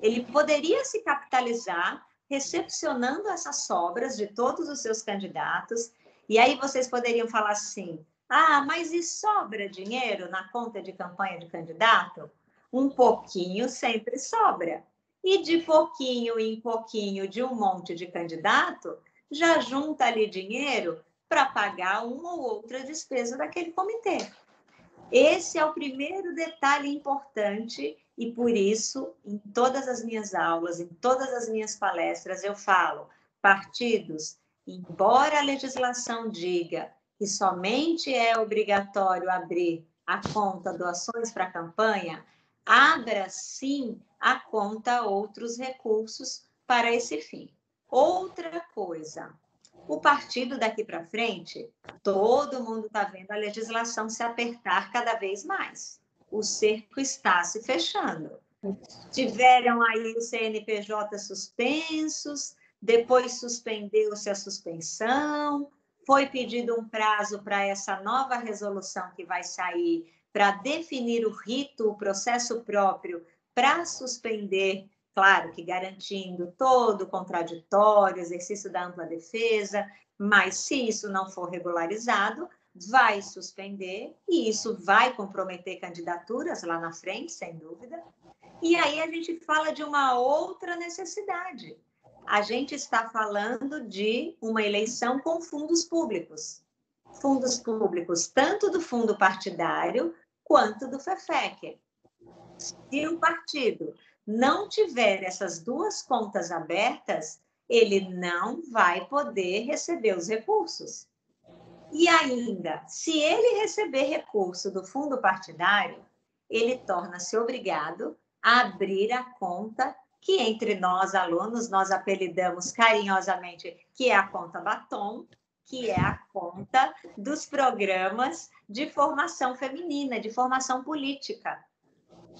Ele poderia se capitalizar recepcionando essas sobras de todos os seus candidatos, e aí vocês poderiam falar assim: ah, mas e sobra dinheiro na conta de campanha de candidato? Um pouquinho sempre sobra. E de pouquinho em pouquinho de um monte de candidato, já junta ali dinheiro para pagar uma ou outra despesa daquele comitê. Esse é o primeiro detalhe importante e por isso, em todas as minhas aulas, em todas as minhas palestras, eu falo: partidos, embora a legislação diga que somente é obrigatório abrir a conta doações para a campanha, abra sim a conta outros recursos para esse fim. Outra coisa, O partido daqui para frente, todo mundo está vendo a legislação se apertar cada vez mais. O cerco está se fechando. Tiveram aí os CNPJ suspensos, depois suspendeu-se a suspensão, foi pedido um prazo para essa nova resolução que vai sair para definir o rito, o processo próprio para suspender, claro que garantindo todo o contraditório, exercício da ampla defesa, mas se isso não for regularizado, vai suspender e isso vai comprometer candidaturas lá na frente, sem dúvida. E aí a gente fala de uma outra necessidade, a gente está falando de uma eleição com fundos públicos. Fundos públicos, tanto do fundo partidário quanto do FEFEC. Se o partido não tiver essas duas contas abertas, ele não vai poder receber os recursos. E ainda, se ele receber recurso do fundo partidário, ele torna-se obrigado a abrir a conta que entre nós alunos nós apelidamos carinhosamente que é a conta batom, que é a conta dos programas de formação feminina, de formação política.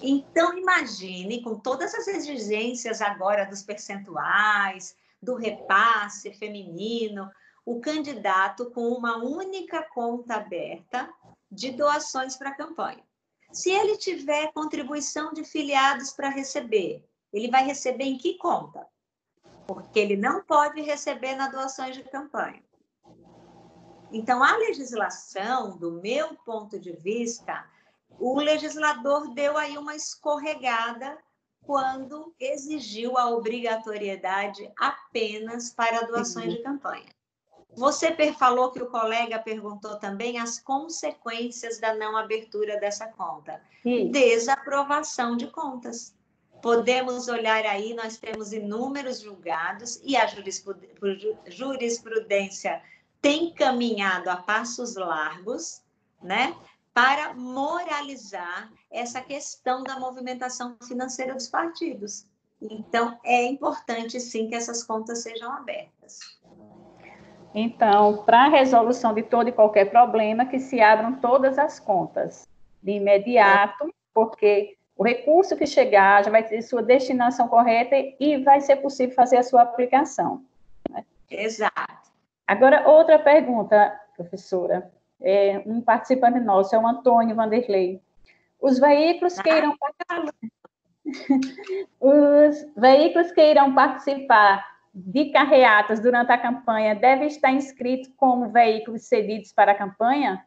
Então imagine com todas as exigências agora dos percentuais, do repasse feminino, o candidato com uma única conta aberta de doações para a campanha. Se ele tiver contribuição de filiados para receber, ele vai receber em que conta? Porque ele não pode receber na doações de campanha. Então, a legislação, do meu ponto de vista, o legislador deu aí uma escorregada quando exigiu a obrigatoriedade apenas para doações de campanha. Você falou que o colega perguntou também as consequências da não abertura dessa conta. Sim. Desaprovação de contas. Podemos olhar aí, nós temos inúmeros julgados e a jurisprudência tem caminhado a passos largos, né, para moralizar essa questão da movimentação financeira dos partidos. Então, é importante sim que essas contas sejam abertas. Então, para a resolução de todo e qualquer problema, que se abram todas as contas de imediato, porque o recurso que chegar já vai ter sua destinação correta e vai ser possível fazer a sua aplicação. Né? Exato. Agora, outra pergunta, professora. É, um participante nosso, é o Antônio Vanderlei. Os veículos que irão os veículos que irão participar de carreatas durante a campanha devem estar inscritos como veículos cedidos para a campanha?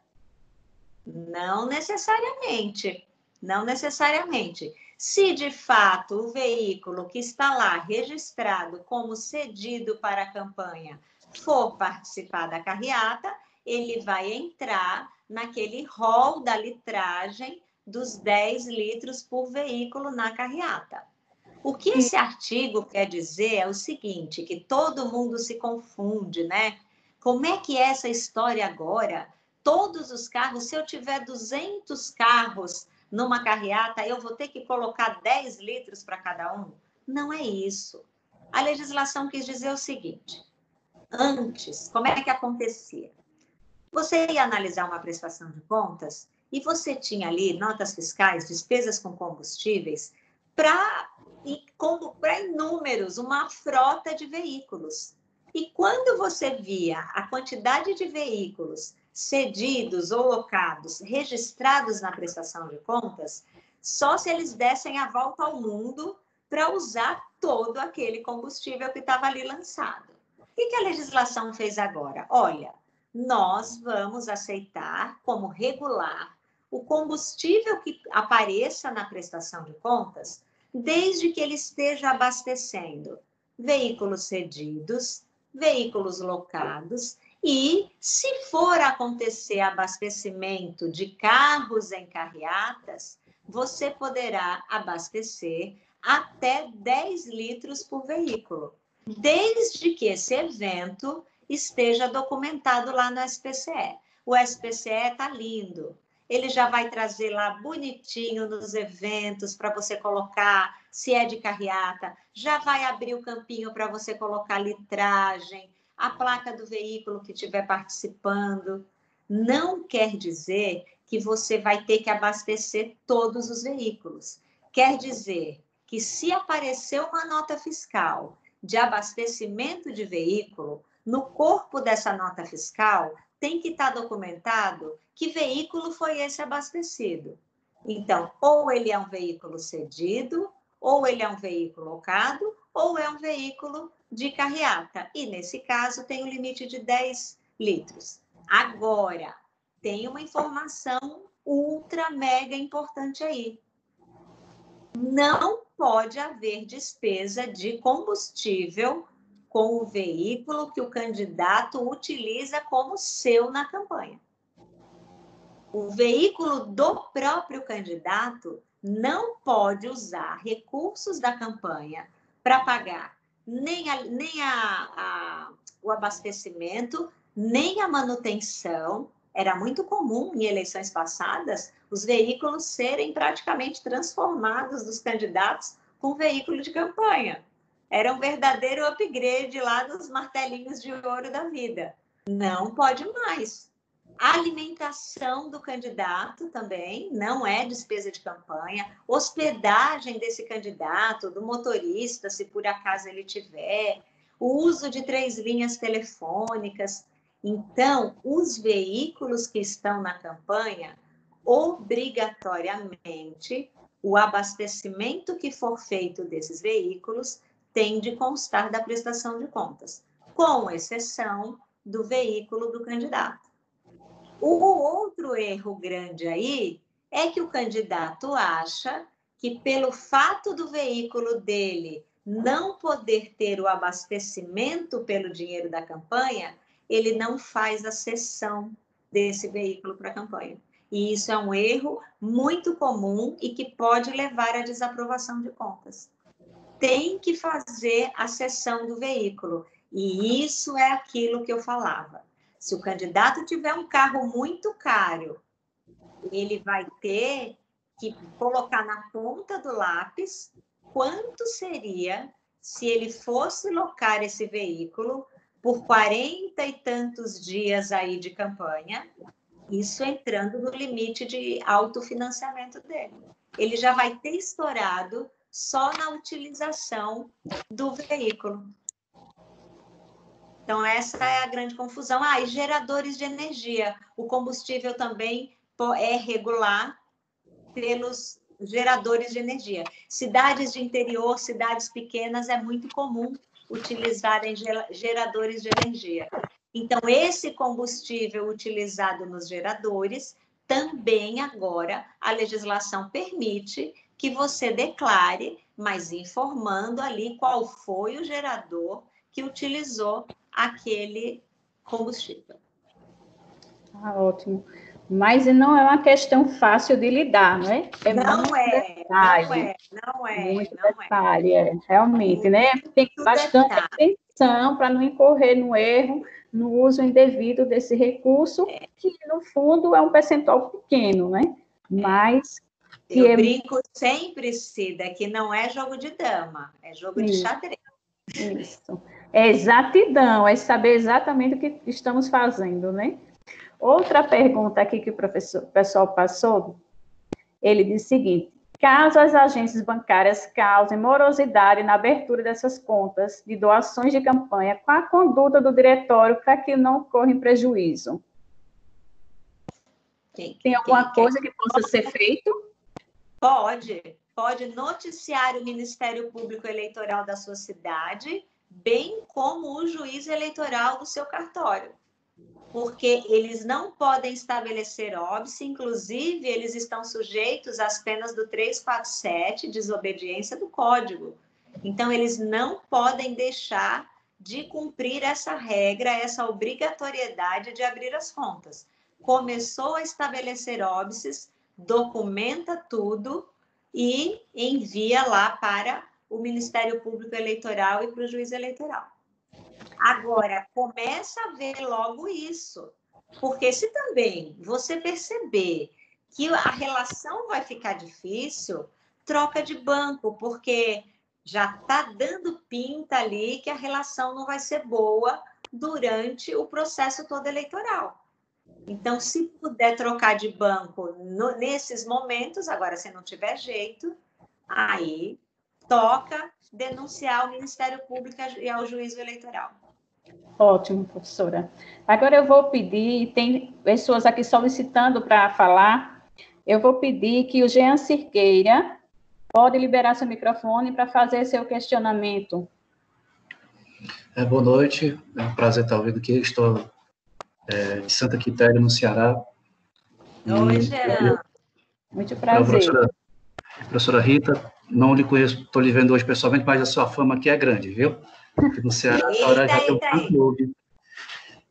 Não necessariamente. Não necessariamente. Se de fato o veículo que está lá registrado como cedido para a campanha for participar da carreata, ele vai entrar naquele rol da litragem dos 10 litros por veículo na carreata. O que esse artigo quer dizer é o seguinte, que todo mundo se confunde, né? Como é que é essa história agora? Todos os carros, se eu tiver 200 carros numa carreata, eu vou ter que colocar 10 litros para cada um? Não é isso. A legislação quis dizer o seguinte: antes, como é que acontecia? Você ia analisar uma prestação de contas e você tinha ali notas fiscais, despesas com combustíveis, para para inúmeros, uma frota de veículos. E quando você via a quantidade de veículos cedidos ou locados, registrados na prestação de contas, só se eles dessem a volta ao mundo para usar todo aquele combustível que estava ali lançado. O que a legislação fez agora? Olha, nós vamos aceitar como regular o combustível que apareça na prestação de contas, desde que ele esteja abastecendo veículos cedidos, veículos locados e, se for acontecer abastecimento de carros em carreatas, você poderá abastecer até 10 litros por veículo, desde que esse evento esteja documentado lá no SPCE. O SPCE está lindo, ele já vai trazer lá bonitinho nos eventos para você colocar, se é de carreata, já vai abrir o campinho para você colocar litragem, a placa do veículo que estiver participando. Não quer dizer que você vai ter que abastecer todos os veículos. Quer dizer que se aparecer uma nota fiscal de abastecimento de veículo, no corpo dessa nota fiscal tem que estar documentado que veículo foi esse abastecido. Então, ou ele é um veículo cedido, ou ele é um veículo locado, ou é um veículo de carreata. E nesse caso tem o um limite de 10 litros. Agora, tem uma informação ultra mega importante aí. Não pode haver despesa de combustível com o veículo que o candidato utiliza como seu na campanha. O veículo do próprio candidato não pode usar recursos da campanha para pagar nem, a, nem a, a, o abastecimento, nem a manutenção. Era muito comum em eleições passadas os veículos serem praticamente transformados dos candidatos com veículo de campanha. Era um verdadeiro upgrade lá dos martelinhos de ouro da vida. Não pode mais. A alimentação do candidato também não é despesa de campanha. Hospedagem desse candidato, do motorista, se por acaso ele tiver. O uso de três linhas telefônicas. Então, os veículos que estão na campanha, obrigatoriamente, o abastecimento que for feito desses veículos tem de constar da prestação de contas, com exceção do veículo do candidato. O outro erro grande aí é que o candidato acha que, pelo fato do veículo dele não poder ter o abastecimento pelo dinheiro da campanha, ele não faz a cessão desse veículo para a campanha. E isso é um erro muito comum e que pode levar à desaprovação de contas. Tem que fazer a cessão do veículo. E isso é aquilo que eu falava. Se o candidato tiver um carro muito caro, ele vai ter que colocar na ponta do lápis quanto seria se ele fosse locar esse veículo por 40 e tantos dias aí de campanha, isso entrando no limite de autofinanciamento dele. Ele já vai ter estourado só na utilização do veículo. Então, essa é a grande confusão. Ah, e geradores de energia. O combustível também é regular pelos geradores de energia. Cidades de interior, cidades pequenas, é muito comum utilizarem geradores de energia. Então, esse combustível utilizado nos geradores, também agora a legislação permite que você declare, mas informando ali qual foi o gerador que utilizou aquele combustível. Ah, ótimo. Mas não é uma questão fácil de lidar, não é? é não, é detalhe, não é, não é, muito não é. detalhe, é. é realmente, né? Tem bastante detalhe. atenção para não incorrer no erro, no uso indevido desse recurso, é. que no fundo é um percentual pequeno, né? Mas eu é... brinco sempre, Cida, que não é jogo de dama, é jogo Isso. de xadrez. Isso. É exatidão, é saber exatamente o que estamos fazendo, né? Outra pergunta aqui que o professor, o pessoal passou, ele diz o seguinte: caso as agências bancárias causem morosidade na abertura dessas contas de doações de campanha, qual a conduta do diretório para que não ocorra prejuízo? Quem, Tem alguma coisa que possa ser feito? Pode, pode noticiar o Ministério Público Eleitoral da sua cidade bem como o juiz eleitoral do seu cartório, porque eles não podem estabelecer óbice, inclusive eles estão sujeitos às penas do 347, desobediência do Código. Então, eles não podem deixar de cumprir essa regra, essa obrigatoriedade de abrir as contas. Começou a estabelecer óbices, documenta tudo e envia lá para o Ministério Público Eleitoral e para o juiz eleitoral. Agora, começa a ver logo isso, porque se também você perceber que a relação vai ficar difícil, troca de banco, porque já está dando pinta ali que a relação não vai ser boa durante o processo todo eleitoral. Então, se puder trocar de banco no, nesses momentos, agora se não tiver jeito, aí toca denunciar ao Ministério Público e ao juízo eleitoral. Ótimo, professora. Agora eu vou pedir, tem pessoas aqui solicitando para falar, eu vou pedir que o Jean Cirqueira pode liberar seu microfone para fazer seu questionamento. É, boa noite, é um prazer estar ouvindo aqui. Estou é, de Santa Quitéria, no Ceará. Oi, Jean. Muito prazer. Professora, professora, Rita, não lhe conheço, estou lhe vendo hoje pessoalmente, mas a sua fama aqui é grande, viu? Aqui no Ceará, a hora já tem um clube.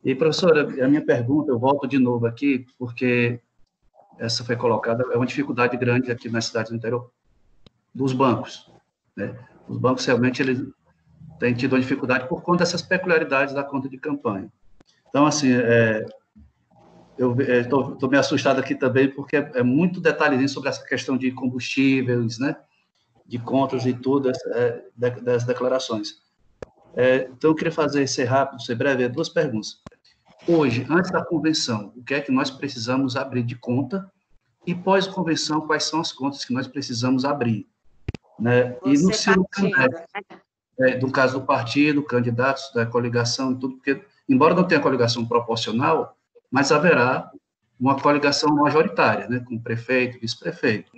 E, professora, a minha pergunta, eu volto de novo aqui, porque essa foi colocada, é uma dificuldade grande aqui na cidade do interior dos bancos. Né? Os bancos realmente eles têm tido uma dificuldade por conta dessas peculiaridades da conta de campanha. Então, assim, é, eu estou meio assustado aqui também, porque é, é, muito detalhezinho sobre essa questão de combustíveis, né? de contas e tudo, é, das declarações. É, então, eu queria fazer, ser rápido, ser breve, duas perguntas. Hoje, antes da convenção, o que é que nós precisamos abrir de conta? E pós-convenção, quais são as contas que nós precisamos abrir? Né? e no seu né? é, do caso do partido, candidatos da coligação e tudo, porque, embora não tenha coligação proporcional, mas haverá uma coligação majoritária, né, com prefeito, vice-prefeito.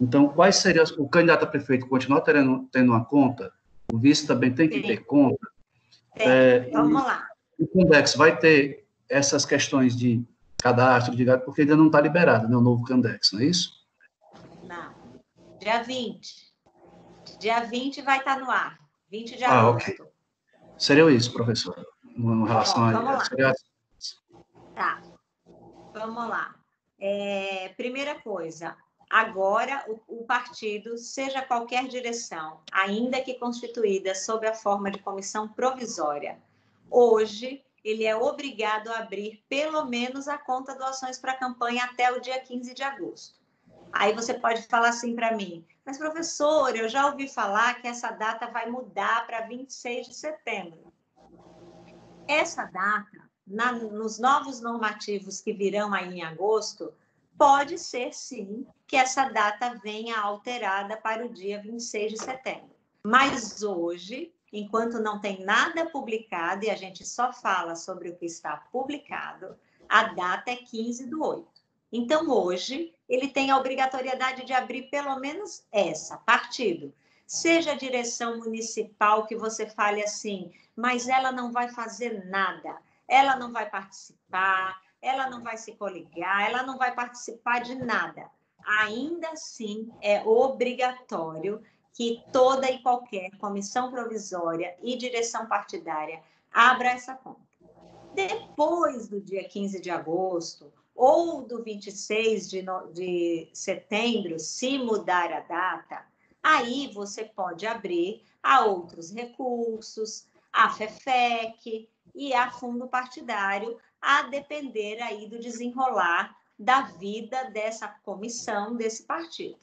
Então, quais seriam, o candidato a prefeito continua tendo, tendo uma conta, o vice também tem que Sim. ter conta. É, Vamos lá. O Candex vai ter essas questões de cadastro, de porque ainda não está liberado, né, o novo Candex, não é isso? Não. Dia 20. Dia 20 vai estar no ar. 20 de ah, agosto. Ok. Seria isso, professor, em relação Bom, vamos a... Lá. Tá. Vamos lá. É, primeira coisa, agora o, o, partido, seja qualquer direção, ainda que constituída sob a forma de comissão provisória, hoje ele é obrigado a abrir pelo menos a conta doações para a campanha até o dia 15 de agosto. Aí você pode falar assim para mim, mas professor, eu já ouvi falar que essa data vai mudar para 26 de setembro. Essa data, na, nos novos normativos que virão aí em agosto, pode ser sim que essa data venha alterada para o dia 26 de setembro. Mas hoje, enquanto não tem nada publicado e a gente só fala sobre o que está publicado, a data é 15 do 8. Então, hoje, ele tem a obrigatoriedade de abrir pelo menos essa, partido. Seja a direção municipal que você fale assim, mas ela não vai fazer nada, ela não vai participar, ela não vai se coligar, ela não vai participar de nada. Ainda assim, é obrigatório que toda e qualquer comissão provisória e direção partidária abra essa conta. Depois do dia 15 de agosto, ou do 26 de, no, de setembro, se mudar a data, aí você pode abrir a outros recursos, a FEFEC e a fundo partidário, a depender aí do desenrolar da vida dessa comissão, desse partido.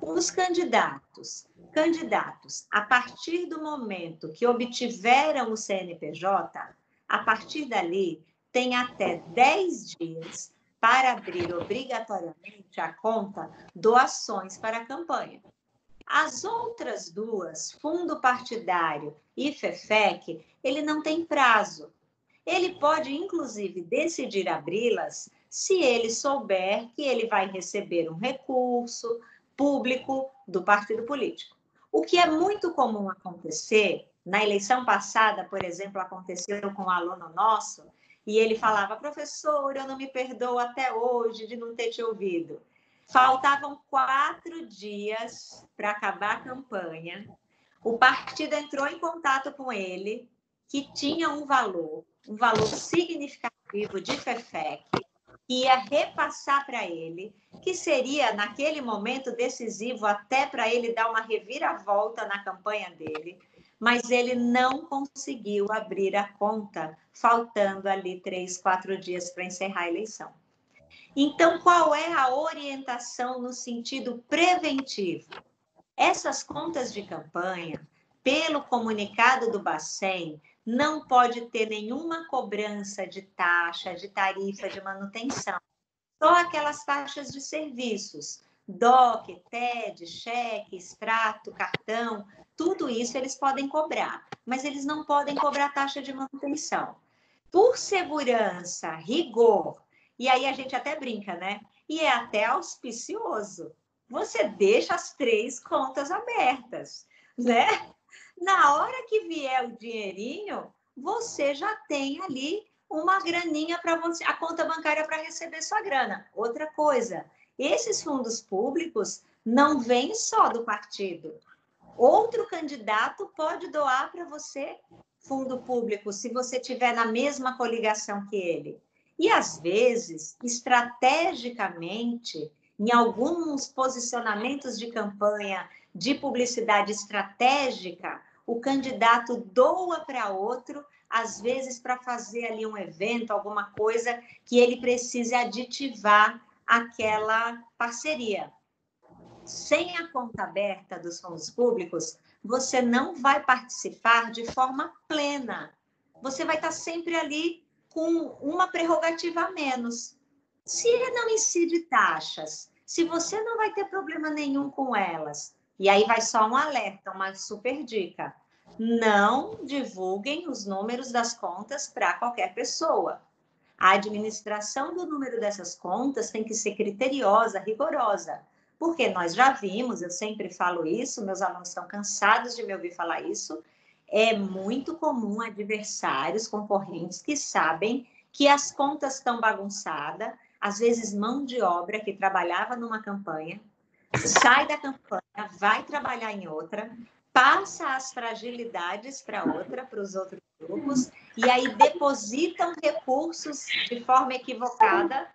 Os candidatos, candidatos, a partir do momento que obtiveram o CNPJ, a partir dali, tem até 10 dias para abrir obrigatoriamente a conta doações para a campanha. As outras duas, fundo partidário e FEFEC, ele não tem prazo. Ele pode, inclusive, decidir abri-las se ele souber que ele vai receber um recurso público do partido político. O que é muito comum acontecer, na eleição passada, por exemplo, aconteceu com um aluno nosso, e ele falava, professor, eu não me perdoo até hoje de não ter te ouvido. Faltavam quatro dias para acabar a campanha. O partido entrou em contato com ele, que tinha um valor, um valor significativo de FEFEC, que ia repassar para ele, que seria, naquele momento, decisivo até para ele dar uma reviravolta na campanha dele mas ele não conseguiu abrir a conta, faltando ali três, quatro dias para encerrar a eleição. Então, qual é a orientação no sentido preventivo? Essas contas de campanha, pelo comunicado do Bacen, não pode ter nenhuma cobrança de taxa, de tarifa de manutenção. Só aquelas taxas de serviços, DOC, TED, cheque, extrato, cartão, tudo isso eles podem cobrar, mas eles não podem cobrar taxa de manutenção. Por segurança, rigor, e aí a gente até brinca, né? E é até auspicioso. Você deixa as três contas abertas, né? Na hora que vier o dinheirinho, você já tem ali uma graninha para você, a conta bancária para receber sua grana. Outra coisa, esses fundos públicos não vêm só do partido. Outro candidato pode doar para você fundo público se você tiver na mesma coligação que ele. E às vezes, estrategicamente, em alguns posicionamentos de campanha de publicidade estratégica, o candidato doa para outro, às vezes para fazer ali um evento, alguma coisa que ele precise aditivar aquela parceria. Sem a conta aberta dos fundos públicos, você não vai participar de forma plena. Você vai estar sempre ali com uma prerrogativa a menos. Se não incide taxas, se você não vai ter problema nenhum com elas, e aí vai só um alerta, uma super dica. Não divulguem os números das contas para qualquer pessoa. A administração do número dessas contas tem que ser criteriosa, rigorosa. Porque nós já vimos, eu sempre falo isso, meus alunos estão cansados de me ouvir falar isso. É muito comum adversários, concorrentes que sabem que as contas estão bagunçadas, às vezes mão de obra que trabalhava numa campanha, sai da campanha, vai trabalhar em outra, passa as fragilidades para outra, para os outros grupos, e aí depositam recursos de forma equivocada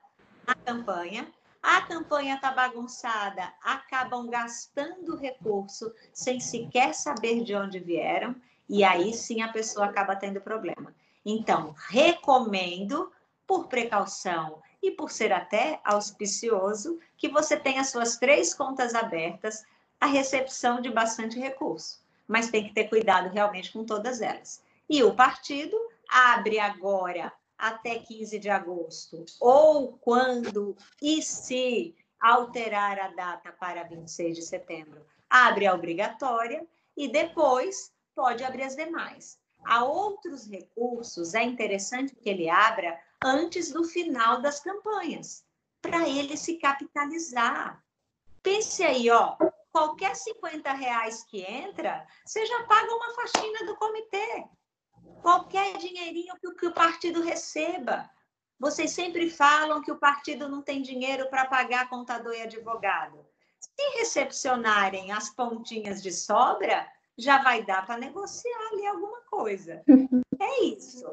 na campanha. A campanha está bagunçada, acabam gastando recurso sem sequer saber de onde vieram, e aí sim a pessoa acaba tendo problema. Então, recomendo, por precaução e por ser até auspicioso, que você tenha suas três contas abertas, a recepção de bastante recurso. Mas tem que ter cuidado realmente com todas elas. E o partido abre agora até 15 de agosto, ou quando e se alterar a data para 26 de setembro, abre a obrigatória e depois pode abrir as demais. Há outros recursos, é interessante que ele abra antes do final das campanhas, para ele se capitalizar. Pense aí, ó, qualquer 50 reais que entra, você já paga uma faxina do comitê. Qualquer dinheirinho que o, que o partido receba. Vocês sempre falam que o partido não tem dinheiro para pagar contador e advogado. Se recepcionarem as pontinhas de sobra, já vai dar para negociar ali alguma coisa. É isso.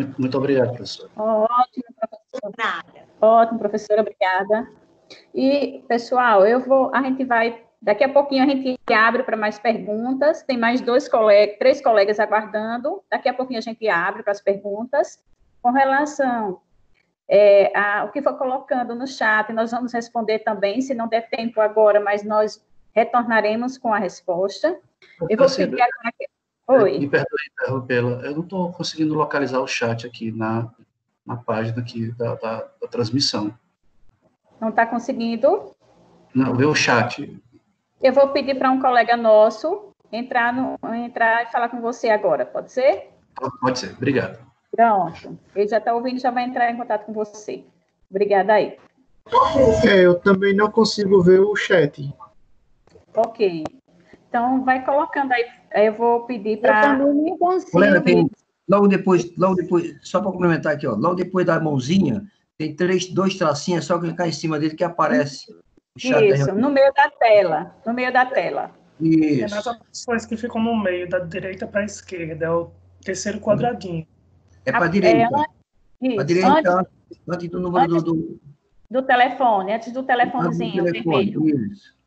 Muito, muito obrigado, professor. Ótimo, professor. Nada. Ótimo, professora, obrigada. E, pessoal, eu vou, a gente vai, daqui a pouquinho a gente abre para mais perguntas, tem mais dois colegas, três colegas aguardando, daqui a pouquinho a gente abre para as perguntas. Com relação é, a, o que foi colocando no chat, nós vamos responder também, se não der tempo agora, mas nós retornaremos com a resposta. Eu vou pedir agora Oi. Me perdoe interrompê-la. Eu não estou conseguindo localizar o chat aqui na, na página aqui da, da, da transmissão. Não está conseguindo? Não, vê o chat. Eu vou pedir para um colega nosso entrar, no, entrar e falar com você agora, pode ser? Pode ser, obrigado. Pronto. Ele já está ouvindo, já vai entrar em contato com você. Obrigada aí. É, eu também não consigo ver o chat. Ok. Então, vai colocando aí. Eu vou pedir para. Eu também não consigo. tem, logo depois, logo depois, só para complementar aqui, ó, logo depois da mãozinha, tem três, dois tracinhos, é só clicar em cima dele que aparece. Isso, no meio da tela. No meio da tela. Isso. É nas opções que ficam no meio, da direita para a esquerda, é o terceiro quadradinho. É para a direita. Para a direita, antes, antes do número antes do, do, telefone, antes do telefonezinho do telefone, vermelho. Isso.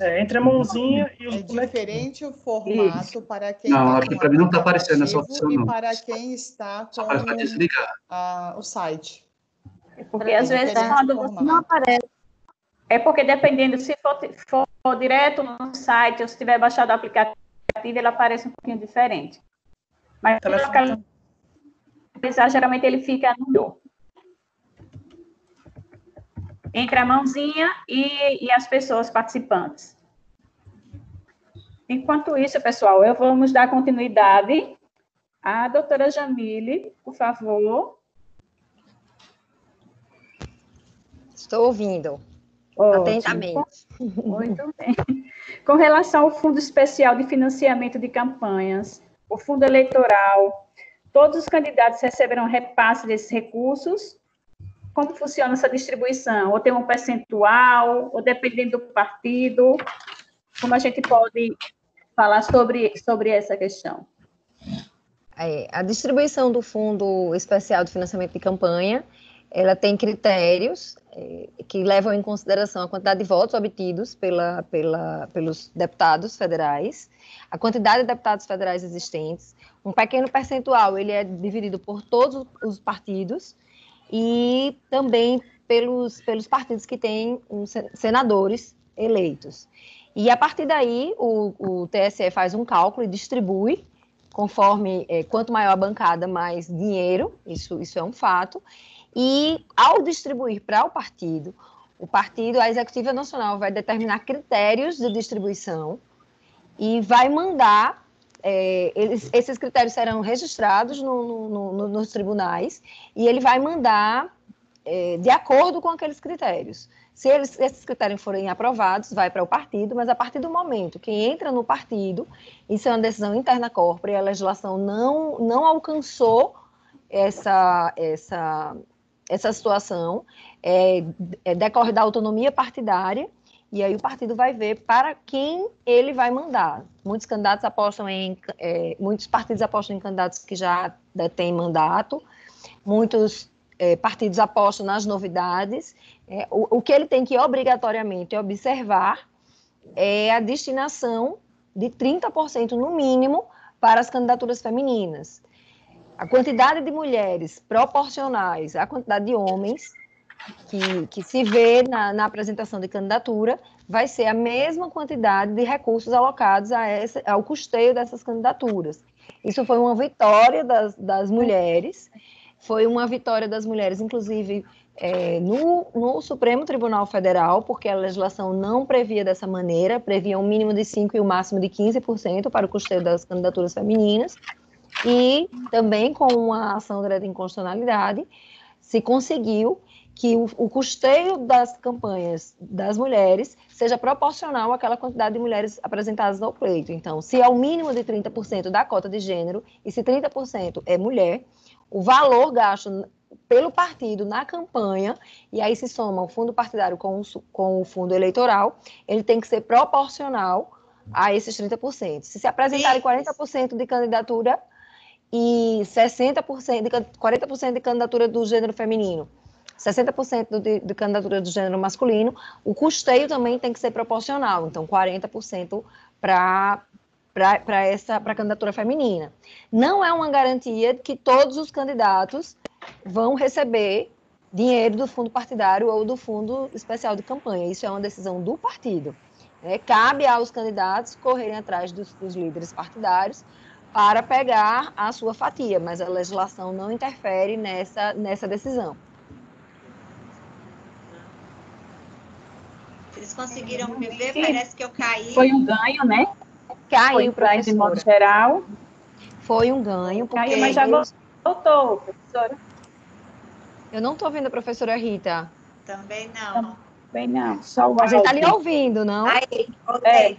É, entre a mãozinha e os É diferente o formato Isso. para quem Não, tá aqui para mim não está aparecendo essa opção, e não. para quem está com a, o site. É porque às vezes quando você não aparece. É porque dependendo, se for, for direto no site ou se tiver baixado o aplicativo, ele aparece um pouquinho diferente. Mas se localizar, geralmente ele fica no. Entre a mãozinha e, e as pessoas participantes. Enquanto isso, pessoal, eu vamos dar continuidade à doutora Jamile, por favor. Estou ouvindo. Ótimo. Atentamente. Muito bem. Com relação ao Fundo Especial de Financiamento de Campanhas, o Fundo Eleitoral, todos os candidatos receberão repasse desses recursos? Como funciona essa distribuição? Ou tem um percentual, ou dependendo do partido? Como a gente pode falar sobre, sobre essa questão? É, a distribuição do Fundo Especial de Financiamento de Campanha, ela tem critérios é, que levam em consideração a quantidade de votos obtidos pela, pela, pelos deputados federais, a quantidade de deputados federais existentes, um pequeno percentual ele é dividido por todos os partidos e também pelos, pelos partidos que têm senadores eleitos. E a partir daí, o, o TSE faz um cálculo e distribui, conforme é, quanto maior a bancada, mais dinheiro, isso, isso é um fato. E ao distribuir para o partido, o partido, a Executiva Nacional vai determinar critérios de distribuição e vai mandar, é, eles, esses critérios serão registrados no, no, no, nos tribunais e ele vai mandar é, de acordo com aqueles critérios. Se eles, esses critérios forem aprovados, vai para o partido, mas a partir do momento que entra no partido, isso é uma decisão interna corpora e a legislação não, não alcançou essa, essa, essa situação, é, é, decorre da autonomia partidária, e aí o partido vai ver para quem ele vai mandar. Muitos candidatos apostam em, é, muitos partidos apostam em candidatos que já detêm mandato, muitos é, partidos apostam nas novidades. É, o, o, que ele tem que obrigatoriamente observar é a destinação de 30% no mínimo para as candidaturas femininas. A quantidade de mulheres proporcionais à quantidade de homens que, que se vê na, na apresentação de candidatura vai ser a mesma quantidade de recursos alocados a essa, ao custeio dessas candidaturas. Isso foi uma vitória das, das mulheres foi uma vitória das mulheres, inclusive é, no, no, Supremo Tribunal Federal, porque a legislação não previa dessa maneira, previa um mínimo de 5% e um máximo de 15% para o custeio das candidaturas femininas, e também com uma ação direta de inconstitucionalidade, se conseguiu que o, o, custeio das campanhas das mulheres seja proporcional àquela quantidade de mulheres apresentadas no pleito. Então, se é o mínimo de 30% da cota de gênero, e se 30% é mulher, o valor gasto pelo partido na campanha, e aí se soma o fundo partidário com o, com o fundo eleitoral, ele tem que ser proporcional a esses 30%. Se se apresentarem 40% de candidatura e 60% de 40% de candidatura do gênero feminino, 60% de, de candidatura do gênero masculino, o custeio também tem que ser proporcional, então 40% para para essa para a candidatura feminina. Não é uma garantia que todos os candidatos vão receber dinheiro do fundo partidário ou do fundo especial de campanha. Isso é uma decisão do partido. É, cabe aos candidatos correrem atrás dos, dos líderes partidários para pegar a sua fatia, mas a legislação não interfere nessa, nessa decisão. Vocês conseguiram me ver? Parece que eu caí. Foi um ganho, né? Caiu, professora. De modo geral. Foi um ganho. Porque Caiu, mas já voltou, professora. Eu não estou vendo a professora Rita. Também não. Também não. Só o a gente está ali ouvindo, não? Aí, voltei. É.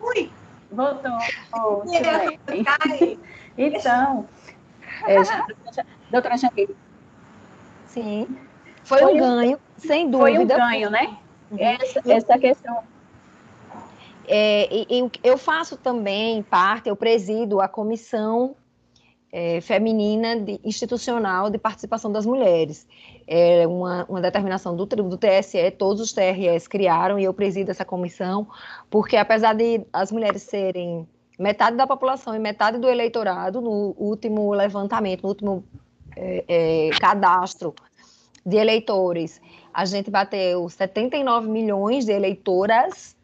Ui. Voltou. Oh, então, é, doutora Jamile. Sim. Foi, foi um ganho, sem dúvida. Foi um ganho, né? Essa, essa questão é, e, eu faço também parte, eu presido a comissão é, feminina de, institucional de participação das mulheres. É uma, uma determinação do, do TSE, todos os TREs criaram e eu presido essa comissão, porque apesar de as mulheres serem metade da população e metade do eleitorado, no último levantamento, no último é, é, cadastro de eleitores, a gente bateu 79 milhões de eleitoras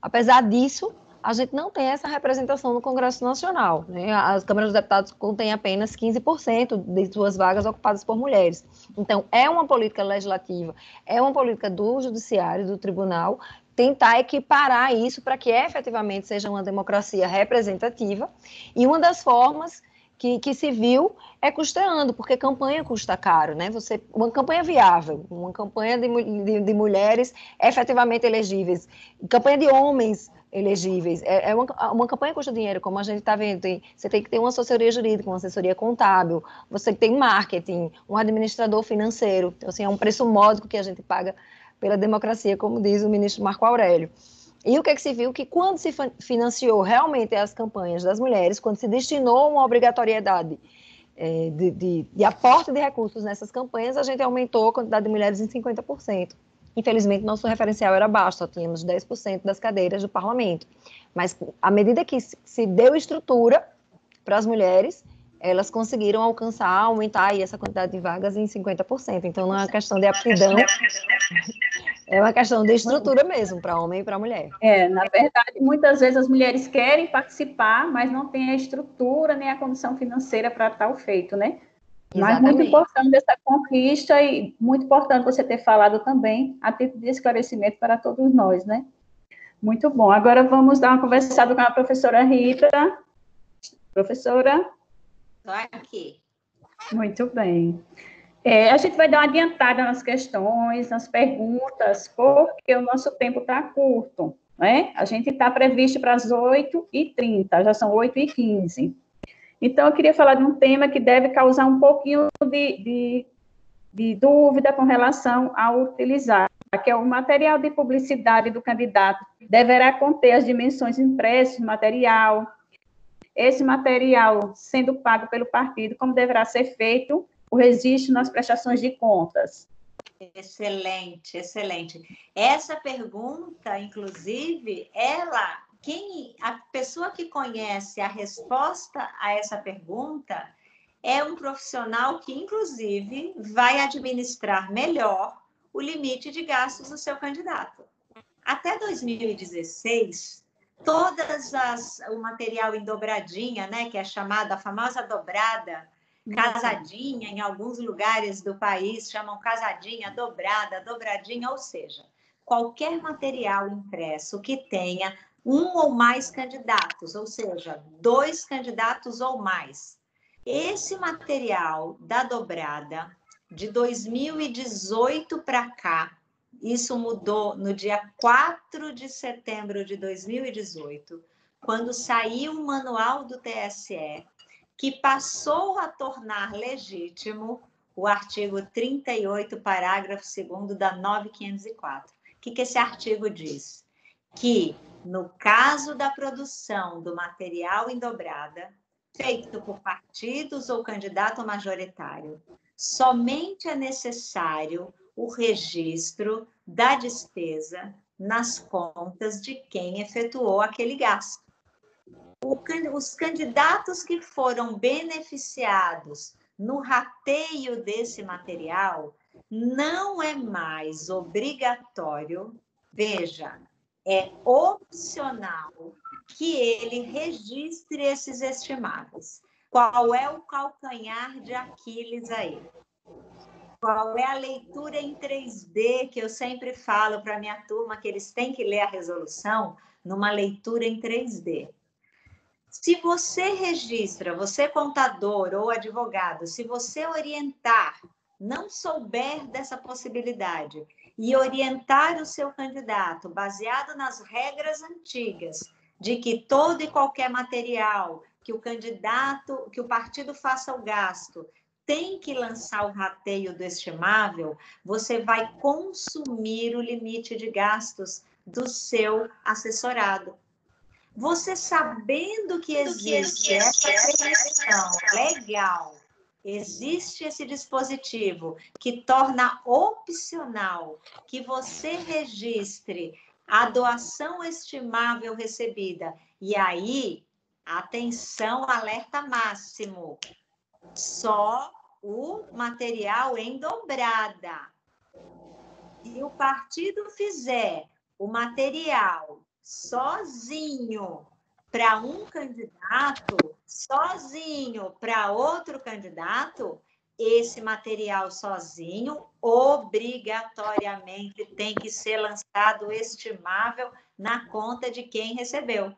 Apesar disso, a gente não tem essa representação no Congresso Nacional. Né? As câmaras dos deputados contêm apenas 15% de suas vagas ocupadas por mulheres. Então, é uma política legislativa, é uma política do Judiciário, do Tribunal, tentar equiparar isso para que efetivamente seja uma democracia representativa. E uma das formas que, que se viu é custeando, porque campanha custa caro, né? Você, uma campanha viável, uma campanha de, de, de mulheres efetivamente elegíveis, campanha de homens elegíveis. É, é uma, uma campanha custa dinheiro, como a gente está vendo. Tem, você tem que ter uma assessoria jurídica, uma assessoria contábil, você tem marketing, um administrador financeiro. Então, assim, é um preço módico que a gente paga pela democracia, como diz o ministro Marco Aurélio. E o que, é que se viu? Que quando se financiou realmente as campanhas das mulheres, quando se destinou uma obrigatoriedade é, de, de, de aporte de recursos nessas campanhas, a gente aumentou a quantidade de mulheres em 50%. Infelizmente, nosso referencial era baixo, só tínhamos 10% das cadeiras do parlamento. Mas, à medida que se deu estrutura para as mulheres, elas conseguiram alcançar, aumentar essa quantidade de vagas em 50%. Então, não é uma questão de aptidão, é uma questão de estrutura mesmo, para homem e para mulher. É, na verdade, muitas vezes as mulheres querem participar, mas não têm a estrutura nem a condição financeira para tal feito, né? Mas muito importante essa conquista e muito importante você ter falado também a título de esclarecimento para todos nós, né? Muito bom. Agora vamos dar uma conversada com a professora Rita. Professora? Estou aqui. Muito bem. É, a gente vai dar uma adiantada nas questões, nas perguntas, porque o nosso tempo está curto, né? A gente está previsto para as 8h30, já são 8h15. Então, eu queria falar de um tema que deve causar um pouquinho de, de, de dúvida com relação ao utilizar, que é o material de publicidade do candidato deverá conter as dimensões impressas do material, esse material sendo pago pelo partido, como deverá ser feito o registro nas prestações de contas. Excelente, excelente. Essa pergunta, inclusive, ela quem a pessoa que conhece a resposta a essa pergunta é um profissional que, inclusive, vai administrar melhor o limite de gastos do seu candidato. Até 2016, todas as o material em dobradinha, né, que é chamada a famosa dobrada, casadinha, em alguns lugares do país chamam casadinha, dobrada, dobradinha, ou seja, qualquer material impresso que tenha um ou mais candidatos, ou seja, dois candidatos ou mais. Esse material da dobrada de 2018 para cá, isso mudou no dia 4 de setembro de 2018, quando saiu o manual do TSE, que passou a tornar legítimo o artigo 38, parágrafo 2 da 9504. O que, que esse artigo diz? Que no caso da produção do material em dobrada, feito por partidos ou candidato majoritário, somente é necessário o registro da despesa nas contas de quem efetuou aquele gasto. os candidatos que foram beneficiados no rateio desse material não é mais obrigatório, veja, é opcional que ele registre esses estimados. Qual é o calcanhar de Aquiles aí? Qual é a leitura em 3D que eu sempre falo para minha turma que eles têm que ler a resolução numa leitura em 3D? Se você registra, você contador ou advogado, se você orientar, não souber dessa possibilidade e orientar o seu candidato baseado nas regras antigas de que todo e qualquer material que o candidato, que o partido faça o gasto, tem que lançar o rateio do estimável, você vai consumir o limite de gastos do seu assessorado. Você sabendo que existe essa permissão legal existe esse dispositivo que torna opcional que você registre a doação estimável recebida. E aí, atenção, alerta máximo. Só o material em dobrada. Se o partido fizer o material sozinho para um candidato, sozinho para outro candidato, esse material sozinho obrigatoriamente tem que ser lançado estimável na conta de quem recebeu.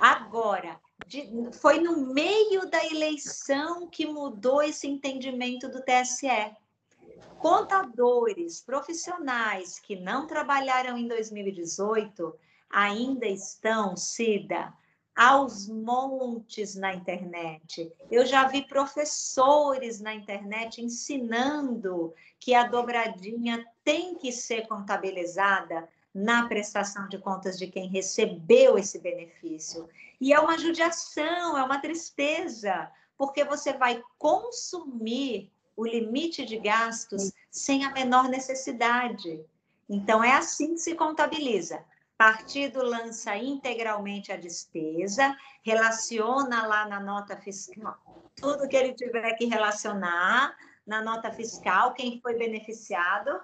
Agora, de, foi no meio da eleição que mudou esse entendimento do TSE. Contadores profissionais que não trabalharam em 2018 ainda estão, Cida, aos montes na internet. Eu já vi professores na internet ensinando que a dobradinha tem que ser contabilizada na prestação de contas de quem recebeu esse benefício. E é uma judiação, é uma tristeza, porque você vai consumir o limite de gastos sem a menor necessidade. Então, é assim que se contabiliza. Partido lança integralmente a despesa, relaciona lá na nota fiscal tudo que ele tiver que relacionar na nota fiscal, quem foi beneficiado.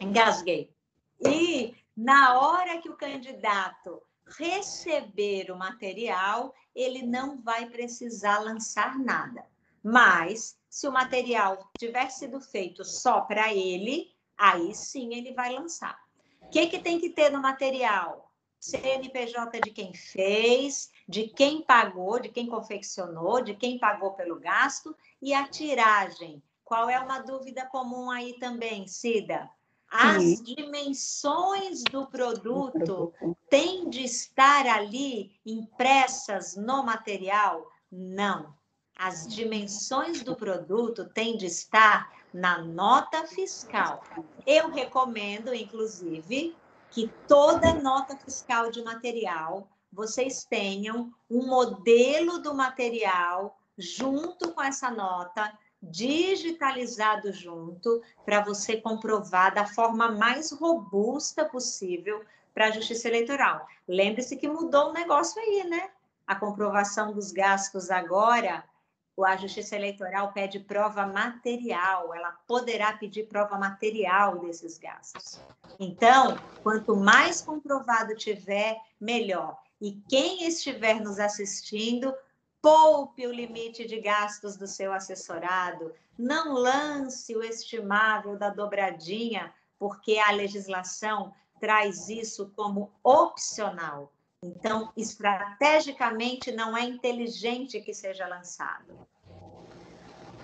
Engasguei. E na hora que o candidato receber o material, ele não vai precisar lançar nada. Mas, se o material tiver sido feito só para ele, aí sim ele vai lançar. O que, que tem que ter no material? CNPJ de quem fez, de quem pagou, de quem confeccionou, de quem pagou pelo gasto e a tiragem. Qual é uma dúvida comum aí também, Cida? As Sim. dimensões do produto têm de estar ali impressas no material? Não. As dimensões do produto têm de estar na nota fiscal. Eu recomendo, inclusive, que toda nota fiscal de material vocês tenham um modelo do material junto com essa nota, digitalizado junto, para você comprovar da forma mais robusta possível para a Justiça Eleitoral. Lembre-se que mudou o negócio aí, né? A comprovação dos gastos agora a Justiça Eleitoral pede prova material, ela poderá pedir prova material desses gastos. Então, quanto mais comprovado tiver, melhor. E quem estiver nos assistindo, poupe o limite de gastos do seu assessorado, não lance o estimável da dobradinha, porque a legislação traz isso como opcional. Então, estrategicamente, não é inteligente que seja lançado.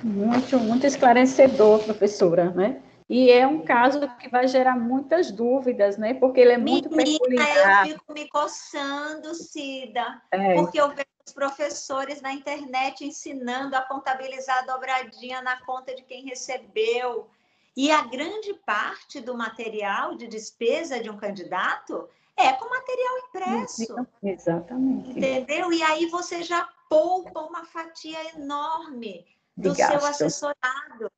Muito, muito esclarecedor, professora, né? E é um caso que vai gerar muitas dúvidas, né? Porque ele é muito Menina, peculiar. Eu fico me coçando, Cida, é. porque eu vejo professores na internet ensinando a contabilizar a dobradinha na conta de quem recebeu. E a grande parte do material de despesa de um candidato é com material impresso. Exatamente. Entendeu? E aí você já poupa uma fatia enorme do seu assessorado.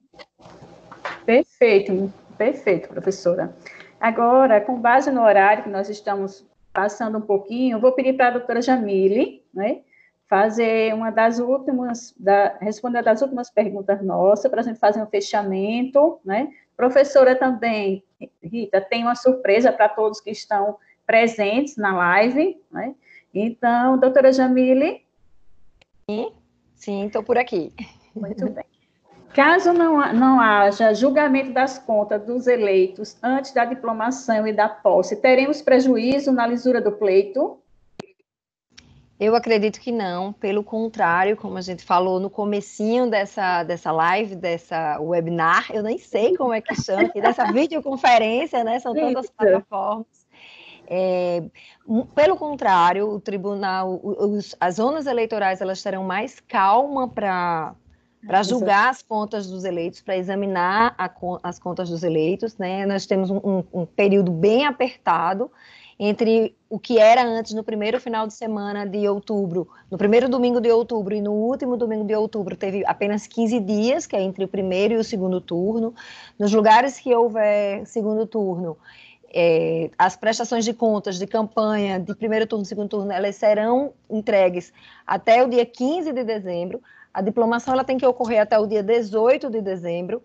Perfeito, perfeito, professora. Agora, com base no horário que nós estamos passando um pouquinho, vou pedir para a doutora Jamile, né, fazer uma das últimas, da, responder das últimas perguntas nossas, para a gente fazer um fechamento, né? Professora também, Rita, tem uma surpresa para todos que estão presentes na live, né? Então, doutora Jamile. Sim, estou por aqui. Muito bem. Caso não, não haja julgamento das contas dos eleitos antes da diplomação e da posse, teremos prejuízo na lisura do pleito? Eu acredito que não, pelo contrário, como a gente falou no comecinho dessa, dessa live, dessa webinar, eu nem sei como é que chama, aqui, dessa videoconferência, né? São tantas plataformas. É, pelo contrário, o tribunal, os, as zonas eleitorais, elas terão mais calma para para julgar as contas dos eleitos, para examinar a, as contas dos eleitos, né? Nós temos um, um, período bem apertado entre o que era antes no primeiro final de semana de outubro, no primeiro domingo de outubro e no último domingo de outubro teve apenas 15 dias, que é entre o primeiro e o segundo turno. Nos lugares que houver segundo turno, é, as prestações de contas de campanha de primeiro turno e segundo turno, elas serão entregues até o dia 15 de dezembro. A diplomação ela tem que ocorrer até o dia 18 de dezembro.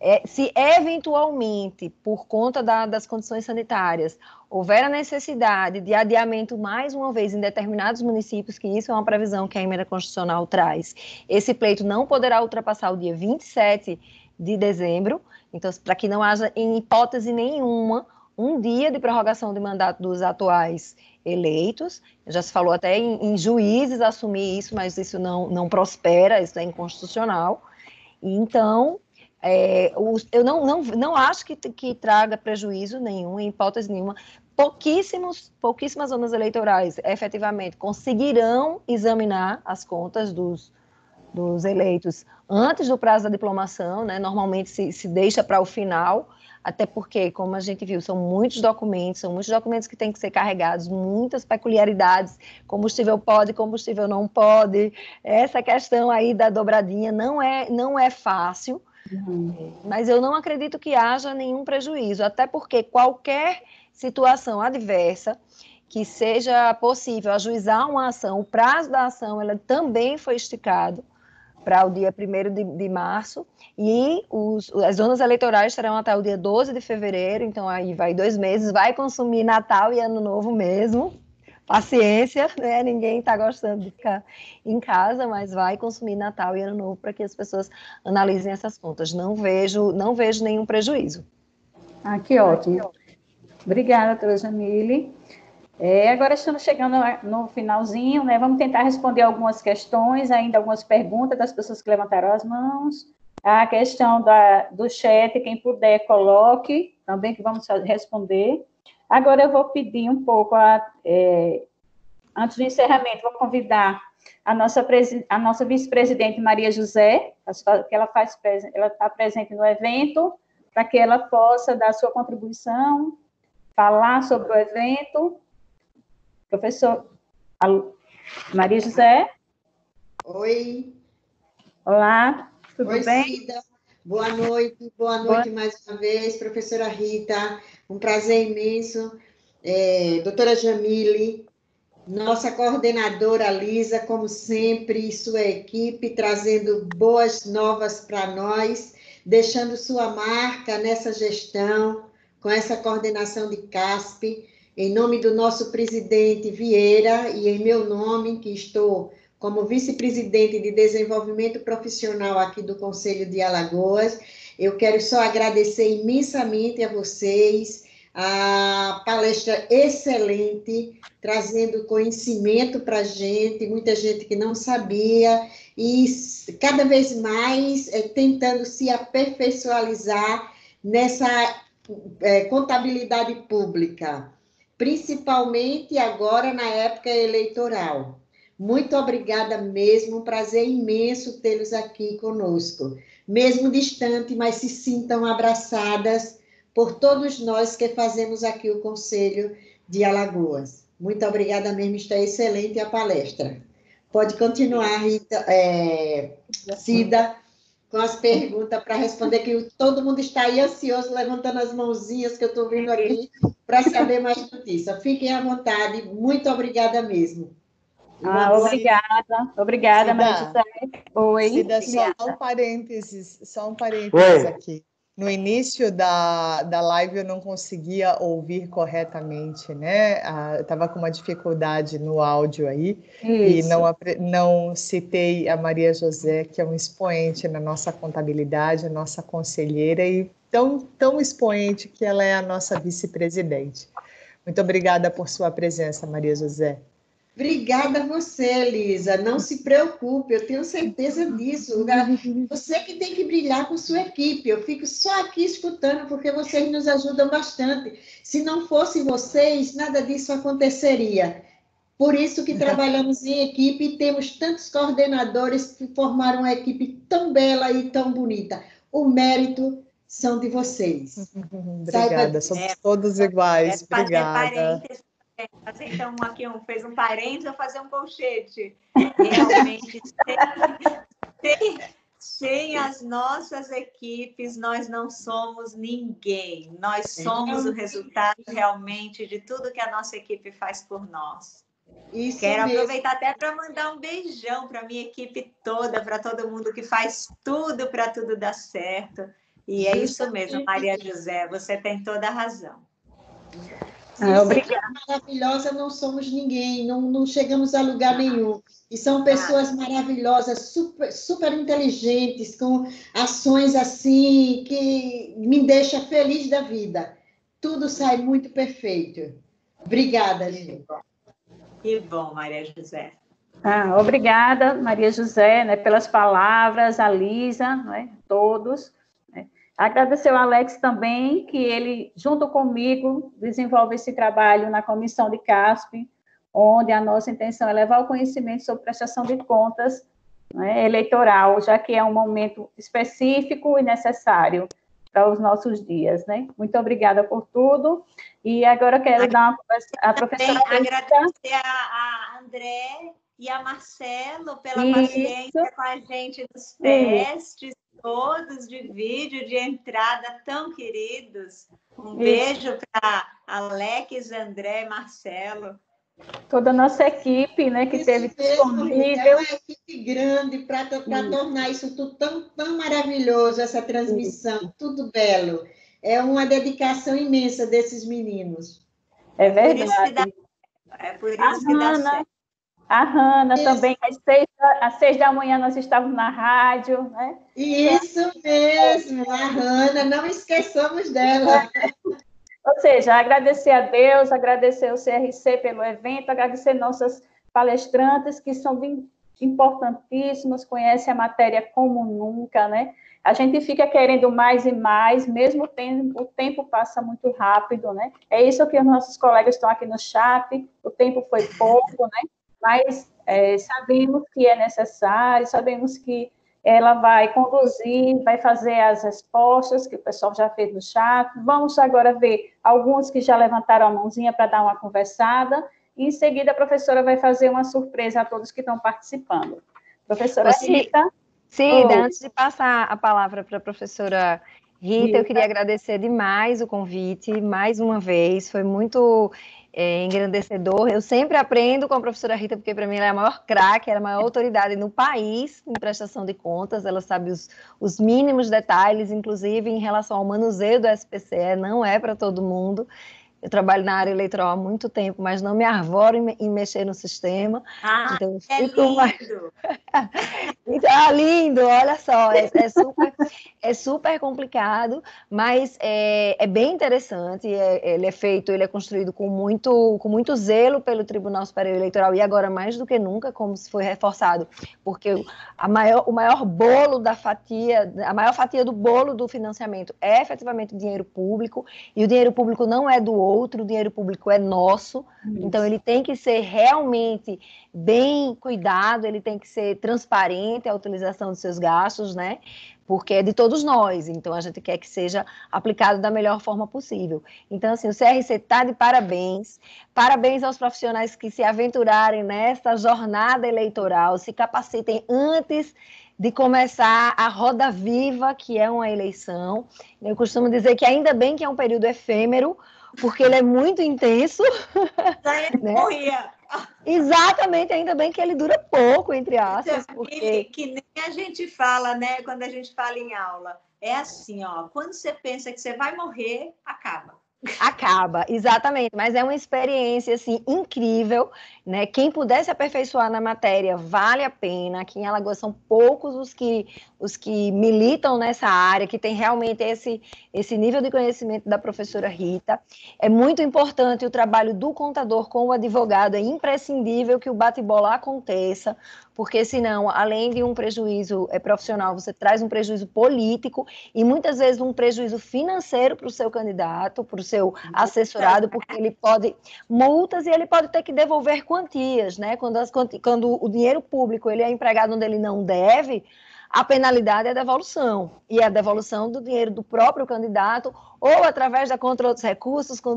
É, se eventualmente, por conta da, das condições sanitárias, houver a necessidade de adiamento mais uma vez em determinados municípios, que isso é uma previsão que a emenda constitucional traz, esse pleito não poderá ultrapassar o dia 27 de dezembro, então, para que não haja, em hipótese nenhuma, um dia de prorrogação de mandato dos atuais eleitos. Já se falou até em, em juízes assumir isso, mas isso não, não prospera, isso é inconstitucional. Então, é, os, eu não, não, não acho que, que traga prejuízo nenhum, em hipótese nenhuma. Pouquíssimos, pouquíssimas zonas eleitorais efetivamente conseguirão examinar as contas dos, dos eleitos antes do prazo da diplomação, né? normalmente se, se deixa para o final, até porque, como a gente viu, são muitos documentos, são muitos documentos que têm que ser carregados, muitas peculiaridades, combustível pode, combustível não pode, essa questão aí da dobradinha não é, não é fácil, Uhum. Mas eu não acredito que haja nenhum prejuízo, até porque qualquer situação adversa que seja possível ajuizar uma ação, o prazo da ação ela também foi esticado para o dia 1 de, de março, e os, as zonas eleitorais terão até o dia 12 de fevereiro, então aí vai dois meses, vai consumir Natal e Ano Novo mesmo, paciência, né? Ninguém está gostando de ficar em casa, mas vai consumir Natal e Ano Novo para que as pessoas analisem essas contas. Não vejo, não vejo nenhum prejuízo. Ah, que ótimo. Obrigada, doutora Jamile. É, agora estamos chegando no finalzinho, né? Vamos tentar responder algumas questões, ainda algumas perguntas das pessoas que levantaram as mãos. A questão da, do chat, quem puder, coloque também, que vamos responder. Agora eu vou pedir um pouco, a, é, antes do encerramento, vou convidar a nossa, a nossa vice-presidente Maria José, que ela faz, ela está presente no evento, para que ela possa dar sua contribuição, falar sobre o evento. Professor Maria José. Oi. Olá, tudo Oi, bem? Cida. Boa noite, boa noite boa... mais uma vez, professora Rita. Um prazer imenso. É, doutora Jamile, nossa coordenadora Lisa, como sempre, e sua equipe, trazendo boas novas para nós, deixando sua marca nessa gestão, com essa coordenação de CASP, em nome do nosso presidente Vieira e em meu nome, que estou como vice-presidente de desenvolvimento profissional aqui do Conselho de Alagoas, eu quero só agradecer imensamente a vocês, a palestra excelente, trazendo conhecimento para a gente, muita gente que não sabia, e cada vez mais é, tentando se aperfeiçoar nessa é, contabilidade pública, principalmente agora na época eleitoral. Muito obrigada mesmo, um prazer imenso tê-los aqui conosco mesmo distante, mas se sintam abraçadas por todos nós que fazemos aqui o Conselho de Alagoas. Muito obrigada mesmo, está excelente a palestra. Pode continuar, Rita, é, Cida, com as perguntas para responder, que todo mundo está aí ansioso, levantando as mãozinhas que eu estou vendo aqui, para saber mais notícias. Fiquem à vontade, muito obrigada mesmo. Ah, obrigada, obrigada, Maria José. Oi. Cida, só um parênteses, só um parênteses Oi. aqui. No início da, da live eu não conseguia ouvir corretamente, né? Ah, eu estava com uma dificuldade no áudio aí Isso. e não, não citei a Maria José, que é um expoente na nossa contabilidade, a nossa conselheira e tão, tão expoente que ela é a nossa vice-presidente. Muito obrigada por sua presença, Maria José. Obrigada a você, Elisa. Não se preocupe, eu tenho certeza disso. Você que tem que brilhar com sua equipe. Eu fico só aqui escutando porque vocês nos ajudam bastante. Se não fossem vocês, nada disso aconteceria. Por isso que trabalhamos em equipe e temos tantos coordenadores que formaram uma equipe tão bela e tão bonita. O mérito são de vocês. Obrigada, Saiba... somos é, todos iguais. É, Obrigada fazer então aqui um, fez um parênteses, eu fazer um colchete. Realmente, sem, sem, sem, as nossas equipes, nós não somos ninguém. Nós somos o resultado realmente de tudo que a nossa equipe faz por nós. Isso Quero mesmo. aproveitar até para mandar um beijão para minha equipe toda, para todo mundo que faz tudo para tudo dar certo. E é isso mesmo, Maria José, você tem toda a razão. Ah, obrigada. maravilhosa, não somos ninguém, não, não chegamos a lugar nenhum. E são pessoas maravilhosas, super, super inteligentes, com ações assim que me deixa feliz da vida. Tudo sai muito perfeito. Obrigada, gente. Que bom, Maria José. Ah, obrigada, Maria José, né, pelas palavras, a Lisa, né, todos. Agradecer ao Alex também, que ele, junto comigo, desenvolve esse trabalho na comissão de CASP, onde a nossa intenção é levar o conhecimento sobre prestação de contas né, eleitoral, já que é um momento específico e necessário para os nossos dias, né? Muito obrigada por tudo. E agora quero dar uma a professora. Agradecer a, a André e a Marcelo pela Isso. paciência com a gente nos testes, todos de vídeo de entrada tão queridos. Um beijo para Alex, André, Marcelo. Toda a nossa equipe, né, que isso teve disponível. É uma equipe grande para tornar isso tudo tão, tão maravilhoso, essa transmissão, isso. tudo belo. É uma dedicação imensa desses meninos. É verdade. É por isso que dá, é por isso que dá certo. A Hanna Isso. também, às seis, às seis da manhã nós estávamos na rádio, né? Isso mesmo, a Hanna, não esqueçamos dela. Ou seja, agradecer a Deus, agradecer o CRC pelo evento, agradecer nossas palestrantes que são importantíssimas, conhecem a matéria como nunca, né? A gente fica querendo mais e mais, mesmo tempo, o tempo passa muito rápido, né? É isso que os nossos colegas estão aqui no chat, o tempo foi pouco, né? Mas é, sabemos que é necessário, sabemos que ela vai conduzir, vai fazer as respostas que o pessoal já fez no chat. Vamos agora ver alguns que já levantaram a mãozinha para dar uma conversada, e em seguida a professora vai fazer uma surpresa a todos que estão participando. Professora Rita. Cida, antes de passar a palavra para a professora Rita, Rita, eu queria agradecer demais o convite, mais uma vez, foi muito é, engrandecedor. Eu sempre aprendo com a professora Rita, porque para mim ela é a maior craque, ela é a maior autoridade no país em prestação de contas, ela sabe os, os mínimos detalhes, inclusive em relação ao manuseio do SPCE, não é para todo mundo. Eu trabalho na área eleitoral há muito tempo, mas não me arvoro em, em mexer no sistema. Ah, então, é lindo! Mais... então, ah, lindo, olha só, é, é, super, é super complicado, mas é, é bem interessante. É, ele é feito, ele é construído com muito, com muito zelo pelo Tribunal Superior Eleitoral e agora mais do que nunca, como se foi reforçado, porque a maior, o maior bolo da fatia, a maior fatia do bolo do financiamento é efetivamente o dinheiro público, e o dinheiro público não é do outro, o dinheiro público é nosso, Isso. então ele tem que ser realmente bem cuidado, ele tem que ser transparente a utilização dos seus gastos, né? Porque é de todos nós, então a gente quer que seja aplicado da melhor forma possível. Então, assim, o CRC está de parabéns. Parabéns aos profissionais que se aventurarem nessa jornada eleitoral, se capacitem antes de começar a roda viva, que é uma eleição. Eu costumo dizer que ainda bem que é um período efêmero, porque ele é muito intenso. né? morria. Exatamente, ainda bem que ele dura pouco, entre aspas. Porque... Que nem a gente fala, né? Quando a gente fala em aula. É assim, ó. Quando você pensa que você vai morrer, acaba. Acaba, exatamente, mas é uma experiência assim incrível, né? Quem puder se aperfeiçoar na matéria vale a pena. Aqui em Alagoas são poucos os que os que militam nessa área, que tem realmente esse esse nível de conhecimento da professora Rita. É muito importante o trabalho do contador com o advogado, é imprescindível que o bate-bola aconteça, porque senão, além de um prejuízo é, profissional, você traz um prejuízo político e muitas vezes um prejuízo financeiro para o seu candidato, para o seu assessorado, porque ele pode multas e ele pode ter que devolver quantias, né? Quando, as, quando o dinheiro público ele é empregado onde ele não deve, a penalidade é a devolução, e é a devolução do dinheiro do próprio candidato, ou através da contra outros recursos, com,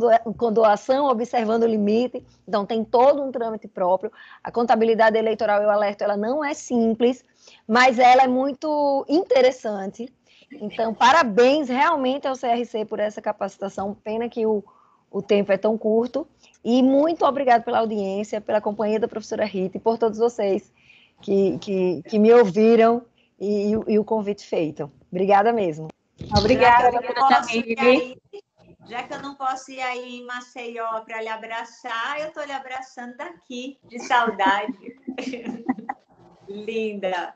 doação, observando o limite. Então, tem todo um trâmite próprio. A contabilidade eleitoral, eu alerto, ela não é simples, mas ela é muito interessante. Então, parabéns realmente ao CRC por essa capacitação. Pena que o, o tempo é tão curto. E muito obrigado pela audiência, pela companhia da professora Rita e por todos vocês que, que, que me ouviram e, e, o convite feito. Obrigada mesmo. Obrigada, doutora Jamile. Já que eu não posso ir aí em Maceió para lhe abraçar, eu estou lhe abraçando daqui, de saudade. Linda.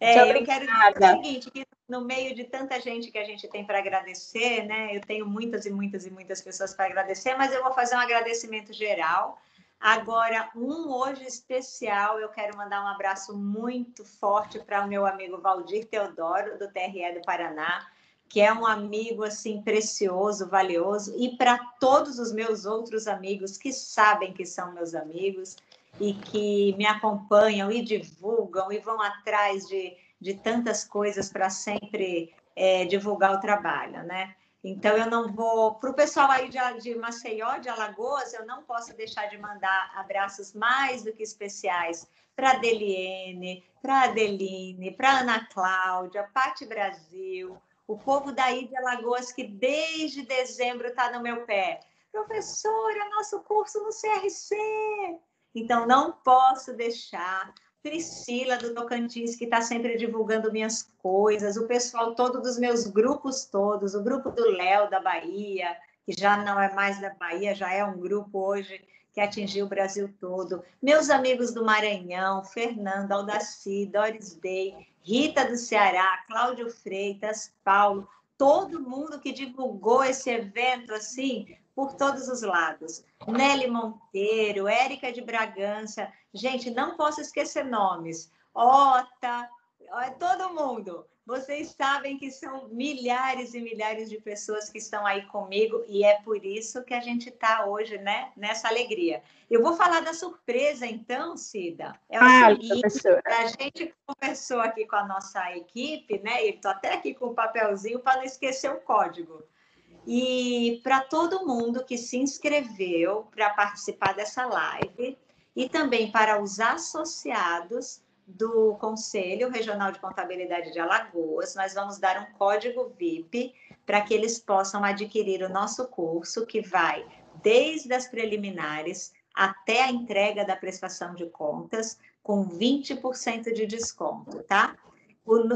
É, eu quero dizer o seguinte, que no meio de tanta gente que a gente tem para agradecer, né? Eu tenho muitas e muitas e muitas pessoas para agradecer, mas eu vou fazer um agradecimento geral. Agora, um hoje especial, eu quero mandar um abraço muito forte para o meu amigo Valdir Teodoro, do TRE do Paraná, que é um amigo assim precioso, valioso, e para todos os meus outros amigos que sabem que são meus amigos e que me acompanham e divulgam e vão atrás de, de tantas coisas para sempre é, divulgar o trabalho, né? Então, eu não vou. Para o pessoal aí de, de Maceió, de Alagoas, eu não posso deixar de mandar abraços mais do que especiais para Deliene, para Adeline, para Ana Cláudia, Pati Brasil, o povo daí de Alagoas que desde dezembro está no meu pé. Professora, nosso curso no CRC. Então, não posso deixar Priscila do Tocantins, que está sempre divulgando minhas coisas, o pessoal todo dos meus grupos todos, o grupo do Léo da Bahia, que já não é mais da Bahia, já é um grupo hoje que atingiu o Brasil todo. Meus amigos do Maranhão, Fernando, Aldaci, Doris Day, Rita do Ceará, Cláudio Freitas, Paulo, todo mundo que divulgou esse evento assim, por todos os lados. Nelly Monteiro, Érica de Bragança, gente, não posso esquecer nomes. Ota, todo mundo. Vocês sabem que são milhares e milhares de pessoas que estão aí comigo e é por isso que a gente está hoje, né, nessa alegria. Eu vou falar da surpresa, então, Cida. É o ah, seguinte: a gente conversou aqui com a nossa equipe, né? E estou até aqui com o papelzinho para não esquecer o código. E para todo mundo que se inscreveu para participar dessa live e também para os associados do Conselho Regional de Contabilidade de Alagoas, nós vamos dar um código VIP para que eles possam adquirir o nosso curso, que vai desde as preliminares até a entrega da prestação de contas, com 20% de desconto, tá?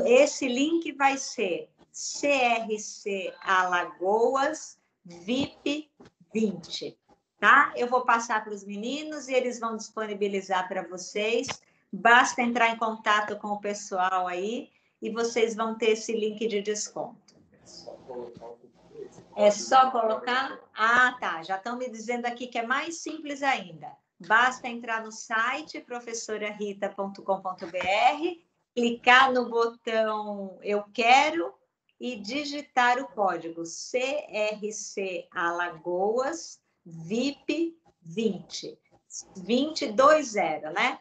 esse link vai ser CRC Alagoas VIP 20, tá? Eu vou passar para os meninos e eles vão disponibilizar para vocês. Basta entrar em contato com o pessoal aí e vocês vão ter esse link de desconto. É só colocar? Ah, tá. Já estão me dizendo aqui que é mais simples ainda. Basta entrar no site professorarita.com.br, clicar no botão Eu Quero e digitar o código CRC Alagoas VIP 20. 2020, né?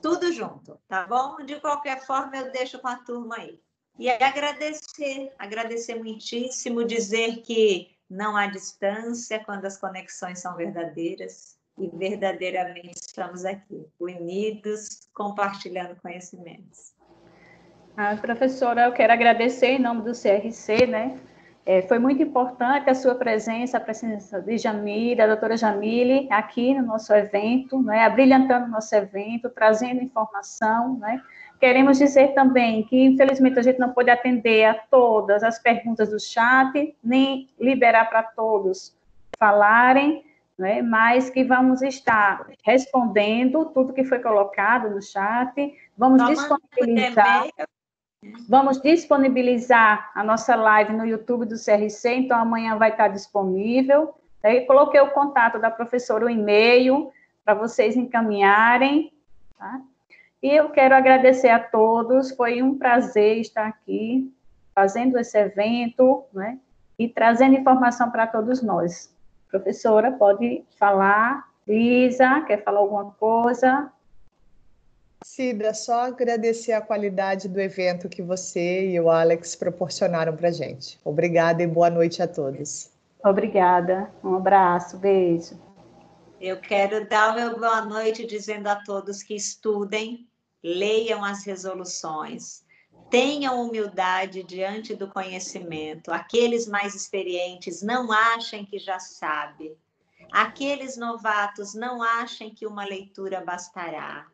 Tudo junto, tá bom? De qualquer forma, eu deixo com a turma aí. E agradecer, agradecer muitíssimo, dizer que não há distância quando as conexões são verdadeiras e verdadeiramente estamos aqui, unidos, compartilhando conhecimentos. Ah, professora, eu quero agradecer em nome do CRC, né? É, foi muito importante a sua presença, a presença de Jamile, da doutora Jamile, aqui no nosso evento, né, abrilhantando o nosso evento, trazendo informação. Né. Queremos dizer também que, infelizmente, a gente não pôde atender a todas as perguntas do chat, nem liberar para todos falarem, né, mas que vamos estar respondendo tudo que foi colocado no chat, vamos disponibilizar. Vamos disponibilizar a nossa live no YouTube do CRC, então amanhã vai estar disponível. Aí coloquei o contato da professora, o e-mail, para vocês encaminharem. Tá? E eu quero agradecer a todos, foi um prazer estar aqui fazendo esse evento, né? E trazendo informação para todos nós. Professora, pode falar. Lisa, quer falar alguma coisa? Cida, só agradecer a qualidade do evento que você e o Alex proporcionaram para gente. Obrigada e boa noite a todos. Obrigada. Um abraço, beijo. Eu quero dar o meu boa noite dizendo a todos que estudem, leiam as resoluções, tenham humildade diante do conhecimento. Aqueles mais experientes não achem que já sabe. Aqueles novatos não achem que uma leitura bastará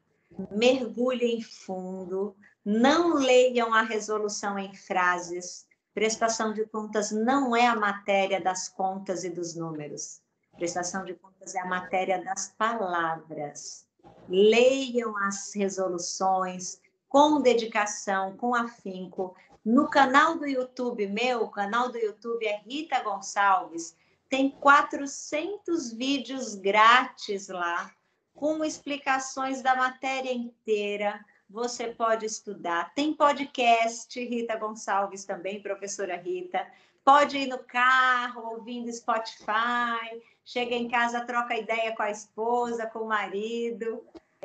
mergulhem fundo, não leiam a resolução em frases, Prestação de contas não é a matéria das contas e dos números. Prestação de contas é a matéria das palavras. Leiam as resoluções com dedicação, com afinco. No canal do YouTube meu, o canal do YouTube é Rita Gonçalves, tem 400 vídeos grátis lá, com explicações da matéria inteira você pode estudar. Tem podcast, Rita Gonçalves também, professora Rita. Pode ir no carro, ouvindo Spotify, chega em casa, troca ideia com a esposa, com o marido.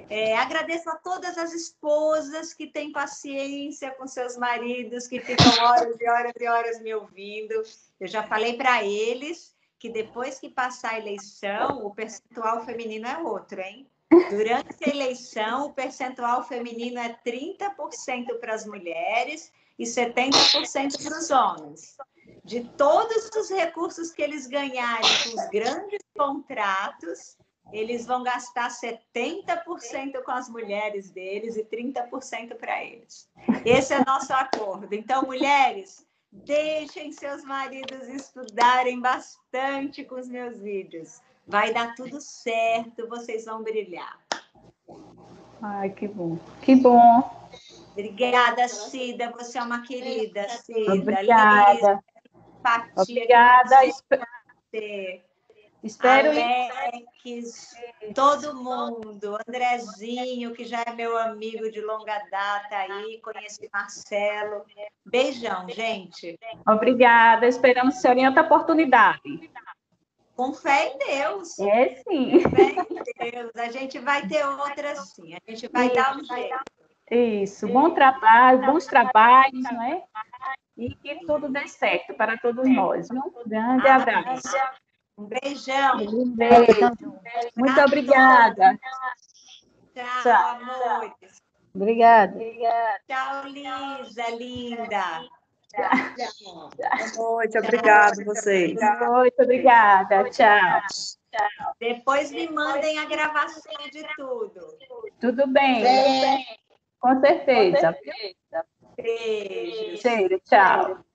É, agradeço a todas as esposas que têm paciência com seus maridos, que ficam horas e horas e horas me ouvindo. Eu já falei para eles que depois que passar a eleição, o percentual feminino é outro, hein? Durante a eleição, o percentual feminino é 30% para as mulheres e 70% para os homens. De todos os recursos que eles ganharem com os grandes contratos, eles vão gastar 70% com as mulheres deles e 30% para eles. Esse é nosso acordo. Então, mulheres, deixem seus maridos estudarem bastante com os meus vídeos. Vai dar tudo certo, vocês vão brilhar. Ai, que bom. Que bom. Obrigada, Cida. Você é uma querida, Cida. Obrigada. Obrigada. Espero Alex, todo mundo, Andrezinho, que já é meu amigo de longa data aí, conheci Marcelo. Beijão, gente. Obrigada, esperamos ser em outra oportunidade. Com fé em Deus. É sim. Com fé em Deus. A gente vai ter outra sim. A gente vai Isso, dar um jeito. Isso. Bom trabalho, bons trabalhos, não é? E que tudo dê certo para todos nós. Um grande abraço. Um beijão. Um beijo. Muito obrigada. Tchau, Tchau. amores. Obrigada. Tchau, Lisa, linda. Boa noite, obrigado vocês. Boa noite, obrigada. Tchau. Tchau. Depois me mandem a gravação de tudo. Tudo bem. bem. Com certeza. Com certeza. Beijo. Cheiro, tchau.